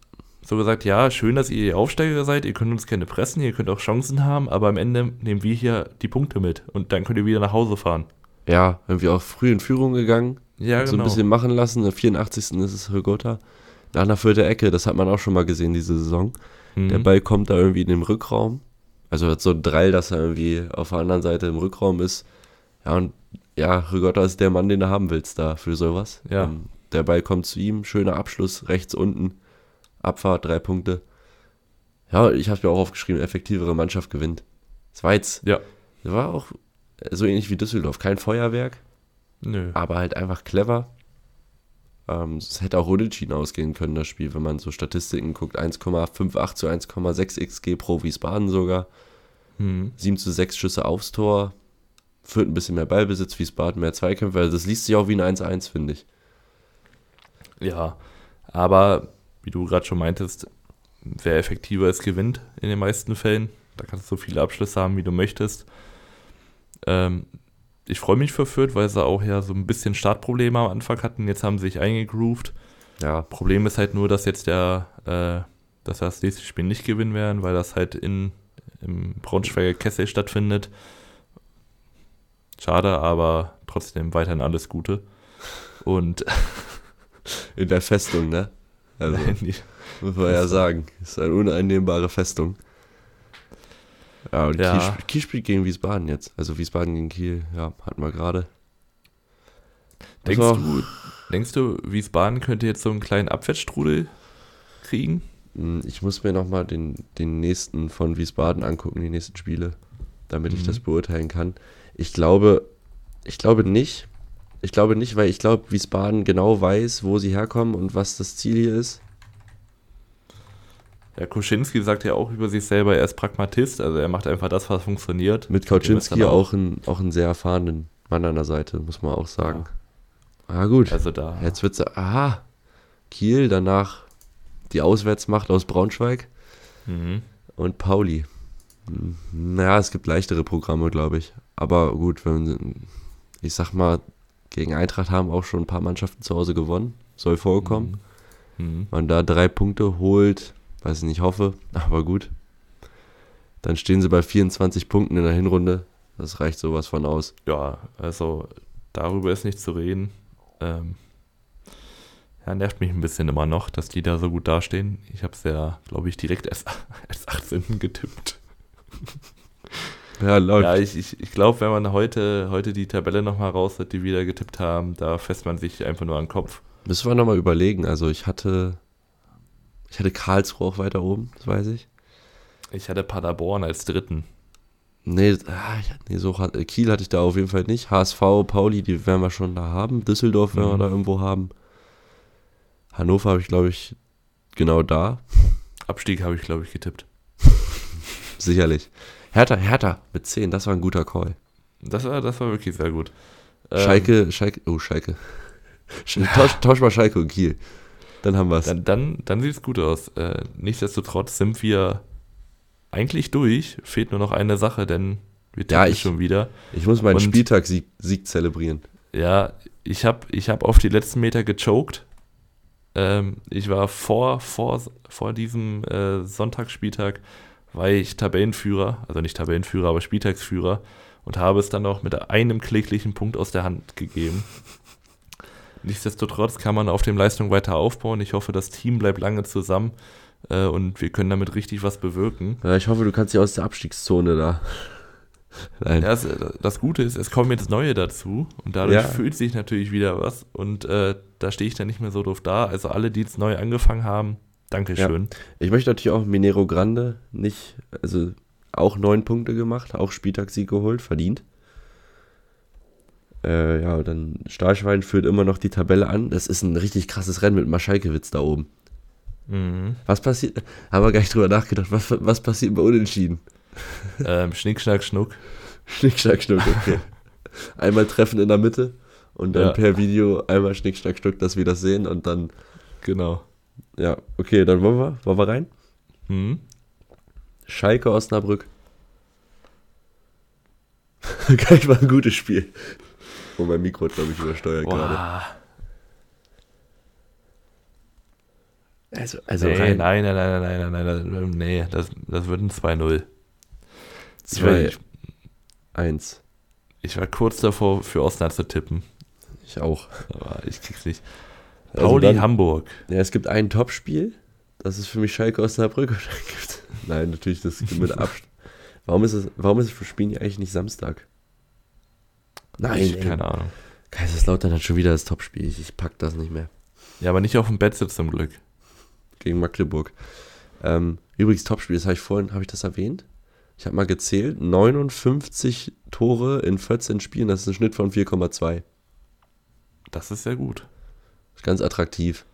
so gesagt, ja, schön, dass ihr Aufsteiger seid, ihr könnt uns gerne pressen, ihr könnt auch Chancen haben, aber am Ende nehmen wir hier die Punkte mit und dann könnt ihr wieder nach Hause fahren. Ja, irgendwie auch früh in Führung gegangen, ja, so genau. ein bisschen machen lassen. Der 84. ist es Hürgota. Nach einer vierten Ecke, das hat man auch schon mal gesehen diese Saison. Mhm. Der Ball kommt da irgendwie in den Rückraum. Also hat so ein Drall, dass er irgendwie auf der anderen Seite im Rückraum ist. Ja, und ja, Rigotta ist der Mann, den du haben willst da für sowas. Ja. Ähm, der Ball kommt zu ihm, schöner Abschluss rechts unten. Abfahrt, drei Punkte. Ja, ich habe mir auch aufgeschrieben, effektivere Mannschaft gewinnt. Das war jetzt, ja. Das war auch so ähnlich wie Düsseldorf. Kein Feuerwerk, Nö. aber halt einfach clever. Ähm, es hätte auch unentschieden ausgehen können, das Spiel, wenn man so Statistiken guckt. 1,58 zu 1,6 XG pro Wiesbaden sogar. Hm. 7 zu 6 Schüsse aufs Tor. Führt ein bisschen mehr Ballbesitz, Wiesbaden mehr Zweikämpfe. Also das liest sich auch wie ein 1-1, finde ich. Ja, aber wie du gerade schon meintest, wer effektiver ist, gewinnt in den meisten Fällen. Da kannst du so viele Abschlüsse haben, wie du möchtest. Ähm, ich freue mich für Fürth, weil sie auch ja so ein bisschen Startprobleme am Anfang hatten. Jetzt haben sie sich eingegroovt. Ja. Problem ist halt nur, dass jetzt der, äh, dass wir das nächste Spiel nicht gewinnen werden, weil das halt in, im Braunschweiger Kessel stattfindet. Schade, aber trotzdem weiterhin alles Gute. Und <laughs> in der Festung, ne? Also, muss man ja sagen, ist eine uneinnehmbare Festung. Ja, und ja. Kiel, Kiel, spielt gegen Wiesbaden jetzt. Also Wiesbaden gegen Kiel, ja, hatten wir gerade. Denkst du, denkst du, Wiesbaden könnte jetzt so einen kleinen Abwärtsstrudel kriegen? Hm, ich muss mir nochmal den, den nächsten von Wiesbaden angucken, die nächsten Spiele, damit mhm. ich das beurteilen kann. Ich glaube, ich glaube nicht, ich glaube nicht, weil ich glaube, Wiesbaden genau weiß, wo sie herkommen und was das Ziel hier ist. Ja, Kuschinski sagt ja auch über sich selber, er ist Pragmatist, also er macht einfach das, was funktioniert. Mit Kauczynski auch, einen, auch einen sehr erfahrenen Mann an der Seite, muss man auch sagen. Ja, ah, gut. Also da. Jetzt wird es, aha, Kiel, danach die Auswärtsmacht aus Braunschweig. Mhm. Und Pauli. Naja, es gibt leichtere Programme, glaube ich. Aber gut, wenn, ich sag mal, gegen Eintracht haben auch schon ein paar Mannschaften zu Hause gewonnen. Soll vorkommen. Mhm. mhm. Man da drei Punkte holt, weiß ich nicht, hoffe, <laughs> aber gut. Dann stehen sie bei 24 Punkten in der Hinrunde. Das reicht sowas von aus. Ja, also darüber ist nicht zu reden. Ähm, ja, nervt mich ein bisschen immer noch, dass die da so gut dastehen. Ich habe es ja, glaube ich, direkt erst <laughs> als 18. getippt. <laughs> Ja, läuft. Ja, ich, ich, ich glaube, wenn man heute, heute die Tabelle nochmal raus hat, die wir getippt haben, da fässt man sich einfach nur an den Kopf. Müssen wir nochmal überlegen. Also ich hatte, ich hatte Karlsruhe auch weiter oben, das weiß ich. Ich hatte Paderborn als dritten. Nee, ah, nee so hat, Kiel hatte ich da auf jeden Fall nicht. HSV, Pauli, die werden wir schon da haben. Düsseldorf werden mhm. wir da irgendwo haben. Hannover habe ich, glaube ich, genau da. Abstieg habe ich, glaube ich, getippt. <laughs> Sicherlich. Hertha, Hertha mit 10, das war ein guter Call. Das war, das war wirklich sehr gut. Schalke, ähm, Schalke, oh, Schalke. <laughs> Tausch, tausch, mal Schalke und Kiel. Dann haben wir es. Dann, dann, dann sieht es gut aus. Äh, nichtsdestotrotz sind wir eigentlich durch. Fehlt nur noch eine Sache, denn wir ja, ich, schon wieder. Ich muss meinen Spieltag-Sieg Sieg zelebrieren. Ja, ich habe ich hab auf die letzten Meter gechoked. Ähm, ich war vor, vor, vor diesem äh, Sonntagsspieltag, war ich Tabellenführer, also nicht Tabellenführer, aber Spieltagsführer und habe es dann auch mit einem kläglichen Punkt aus der Hand gegeben. Nichtsdestotrotz kann man auf dem Leistung weiter aufbauen. Ich hoffe, das Team bleibt lange zusammen äh, und wir können damit richtig was bewirken. Ja, ich hoffe, du kannst dich aus der Abstiegszone da. <laughs> Nein. Ja, das Gute ist, es kommen jetzt neue dazu und dadurch ja. fühlt sich natürlich wieder was und äh, da stehe ich dann nicht mehr so doof da. Also alle, die jetzt neu angefangen haben, Dankeschön. Ja. Ich möchte natürlich auch Minero Grande nicht, also auch neun Punkte gemacht, auch Spieltagssieg geholt, verdient. Äh, ja, dann Stahlschwein führt immer noch die Tabelle an. Das ist ein richtig krasses Rennen mit Maschalkewitz da oben. Mhm. Was passiert? Haben wir gar nicht drüber nachgedacht. Was, was passiert bei Unentschieden? Ähm, Schnick, Schnack, Schnuck. Schnick, Schnack, Schnuck, okay. <laughs> einmal treffen in der Mitte und dann ja. per Video einmal Schnick, Schnack, Schnuck, dass wir das sehen und dann. Genau. Ja, okay, dann wollen wir, wollen wir rein? Mhm. Schalke Osnabrück. <laughs> Geil, war ein gutes Spiel. Oh, mein Mikro hat, glaube ich, übersteuert gerade. Also, also nee, rein. Nein, nein, nein, nein, nein, nein, nein, nee, das, das wird ein 2-0. 2-1. Ich war kurz davor, für Osnabrück zu tippen. Ich auch. Aber ich krieg's nicht. Also Pauli dann, Hamburg. Ja, es gibt ein Topspiel. Das ist für mich Schalke Osnabrück. <laughs> Nein, natürlich, das mit Abstand. Warum ist es, warum ist es für Spielen eigentlich nicht Samstag? Nein, ich, keine Ahnung. Kaiserslautern hat schon wieder das Topspiel. Ich, ich pack das nicht mehr. Ja, aber nicht auf dem Bett sitzt zum Glück. Gegen Magdeburg. Ähm, übrigens, Topspiel, das habe ich vorhin, habe ich das erwähnt? Ich habe mal gezählt, 59 Tore in 14 Spielen, das ist ein Schnitt von 4,2. Das ist sehr gut. Ganz attraktiv.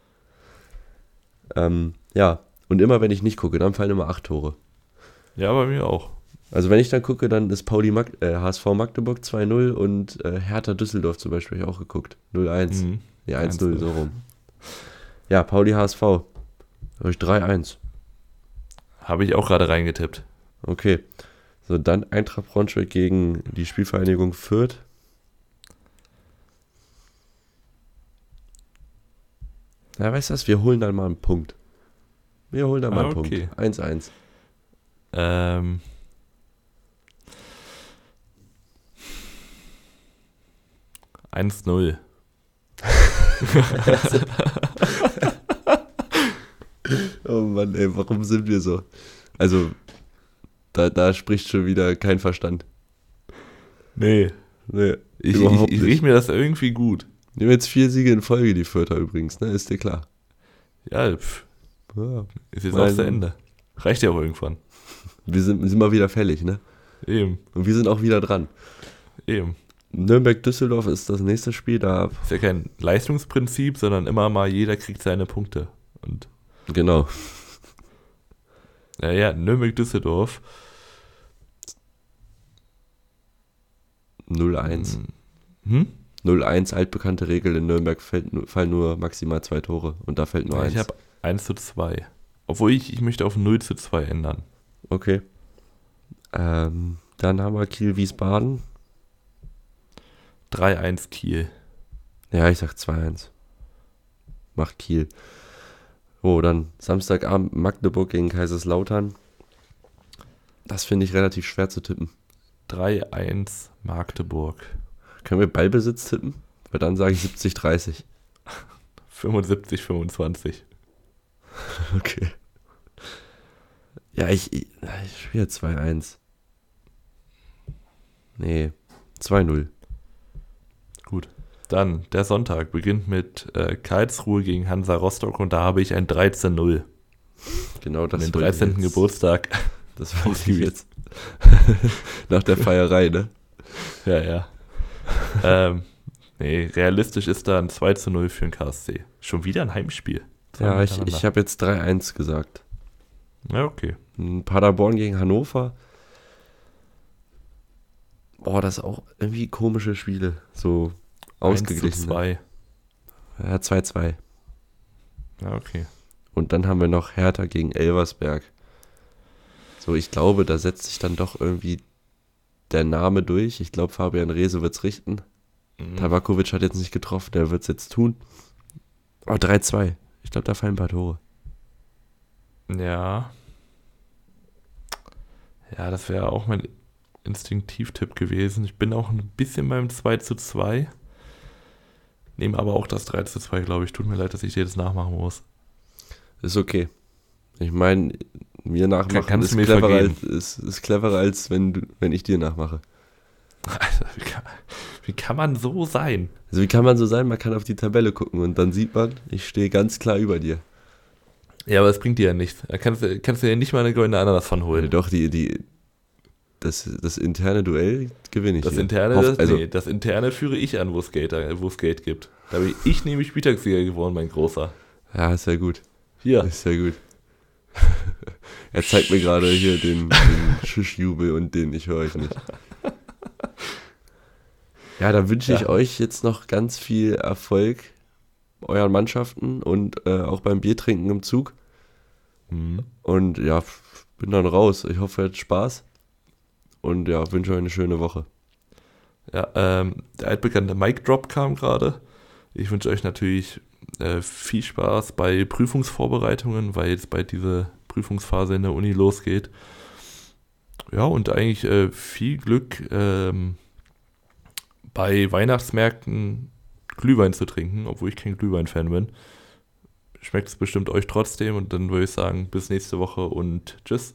Ähm, ja, und immer wenn ich nicht gucke, dann fallen immer 8 Tore. Ja, bei mir auch. Also wenn ich dann gucke, dann ist Pauli Mag äh, HSV Magdeburg 2-0 und äh, Hertha Düsseldorf zum Beispiel ich auch geguckt. 0-1. Mhm. Ja, 1-0 so rum. Ja, Pauli HSV. Habe ich 3-1. Habe ich auch gerade reingetippt. Okay. So, dann Eintracht Braunschweig gegen die Spielvereinigung Fürth. Ja, weißt du was? Wir holen dann mal einen Punkt. Wir holen dann mal ah, einen okay. Punkt. 1-1. Ähm. Eins null. <laughs> oh Mann, ey, warum sind wir so? Also, da, da spricht schon wieder kein Verstand. Nee. Nee. Ich, ich, ich rieche mir das irgendwie gut. Die haben jetzt vier Siege in Folge, die Vierter übrigens, ne? Ist dir klar. Ja, pff. ja ist jetzt auch zu Ende. Reicht ja auch irgendwann. Wir sind, sind mal wieder fällig, ne? Eben. Und wir sind auch wieder dran. Eben. Nürnberg-Düsseldorf ist das nächste Spiel, da. Ist ja kein Leistungsprinzip, sondern immer mal jeder kriegt seine Punkte. Und genau. Ja, ja, Nürnberg-Düsseldorf. 0-1. Hm? 0-1, altbekannte Regel in Nürnberg fällt, fallen nur maximal zwei Tore und da fällt nur ja, eins. Ich habe 1 zu 2. Obwohl ich, ich möchte auf 0 zu 2 ändern. Okay. Ähm, dann haben wir Kiel-Wiesbaden. 3-1 Kiel. Ja, ich sag 2-1. Macht Kiel. Oh, dann Samstagabend Magdeburg gegen Kaiserslautern. Das finde ich relativ schwer zu tippen. 3-1 Magdeburg. Können wir Ballbesitz tippen? Weil dann sage ich 70-30. 75-25. <laughs> <laughs> Okay. Ja, ich, ich, ich spiele 2-1. Nee, 2-0. Gut. Dann, der Sonntag beginnt mit äh, Karlsruhe gegen Hansa Rostock und da habe ich ein 13-0. Genau das. Den 13. Jetzt, Geburtstag. Das weiß ich <laughs> jetzt. Nach der Feierei, ne? Ja, ja. <laughs> ähm, nee, realistisch ist da ein 2 0 für den KSC. Schon wieder ein Heimspiel. Ja, ich, ich habe jetzt 3-1 gesagt. Ja, okay. Paderborn gegen Hannover. Boah, das ist auch irgendwie komische Spiele. So ausgeglichen. 2. Ja, 2-2. Ja, okay. Und dann haben wir noch Hertha gegen Elversberg. So, ich glaube, da setzt sich dann doch irgendwie der Name durch. Ich glaube, Fabian Rehse wird es richten. Mhm. Tabakovic hat jetzt nicht getroffen, der wird es jetzt tun. Oh, 3-2. Ich glaube, da fallen ein paar Tore. Ja. Ja, das wäre auch mein Instinktivtipp gewesen. Ich bin auch ein bisschen beim 2 zu 2. Nehme aber auch das 3 zu 2, glaube ich. Tut mir leid, dass ich dir das nachmachen muss. Ist okay. Ich meine, mir nachmachen Kann, ist, cleverer als, ist, ist, cleverer als wenn, du, wenn ich dir nachmache. Also, wie, kann, wie kann man so sein? Also wie kann man so sein? Man kann auf die Tabelle gucken und dann sieht man, ich stehe ganz klar über dir. Ja, aber es bringt dir ja nichts. Da kannst, kannst du ja nicht mal eine goldene Ananas von holen. Doch, die, die, das, das interne Duell gewinne ich. Das hier. interne, Hoff, also, nee, das interne führe ich an, wo es Geld, wo es Geld gibt. Da bin ich nämlich Spieltagssieger geworden, mein Großer. Ja, ist ja gut. Hier. Ist ja gut. <laughs> er zeigt mir gerade hier den, den <laughs> Schuschjubel und den ich höre euch nicht. <laughs> Ja, dann wünsche ich ja. euch jetzt noch ganz viel Erfolg euren Mannschaften und äh, auch beim Biertrinken im Zug. Mhm. Und ja, bin dann raus. Ich hoffe, ihr habt Spaß. Und ja, wünsche euch eine schöne Woche. Ja, ähm, der altbekannte Mic Drop kam gerade. Ich wünsche euch natürlich äh, viel Spaß bei Prüfungsvorbereitungen, weil jetzt bald diese Prüfungsphase in der Uni losgeht. Ja, und eigentlich äh, viel Glück ähm, bei Weihnachtsmärkten Glühwein zu trinken, obwohl ich kein Glühwein-Fan bin. Schmeckt es bestimmt euch trotzdem und dann würde ich sagen, bis nächste Woche und tschüss.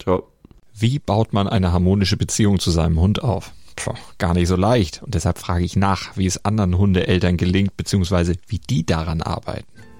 Ciao. Wie baut man eine harmonische Beziehung zu seinem Hund auf? Puh, gar nicht so leicht. Und deshalb frage ich nach, wie es anderen Hundeeltern gelingt, beziehungsweise wie die daran arbeiten.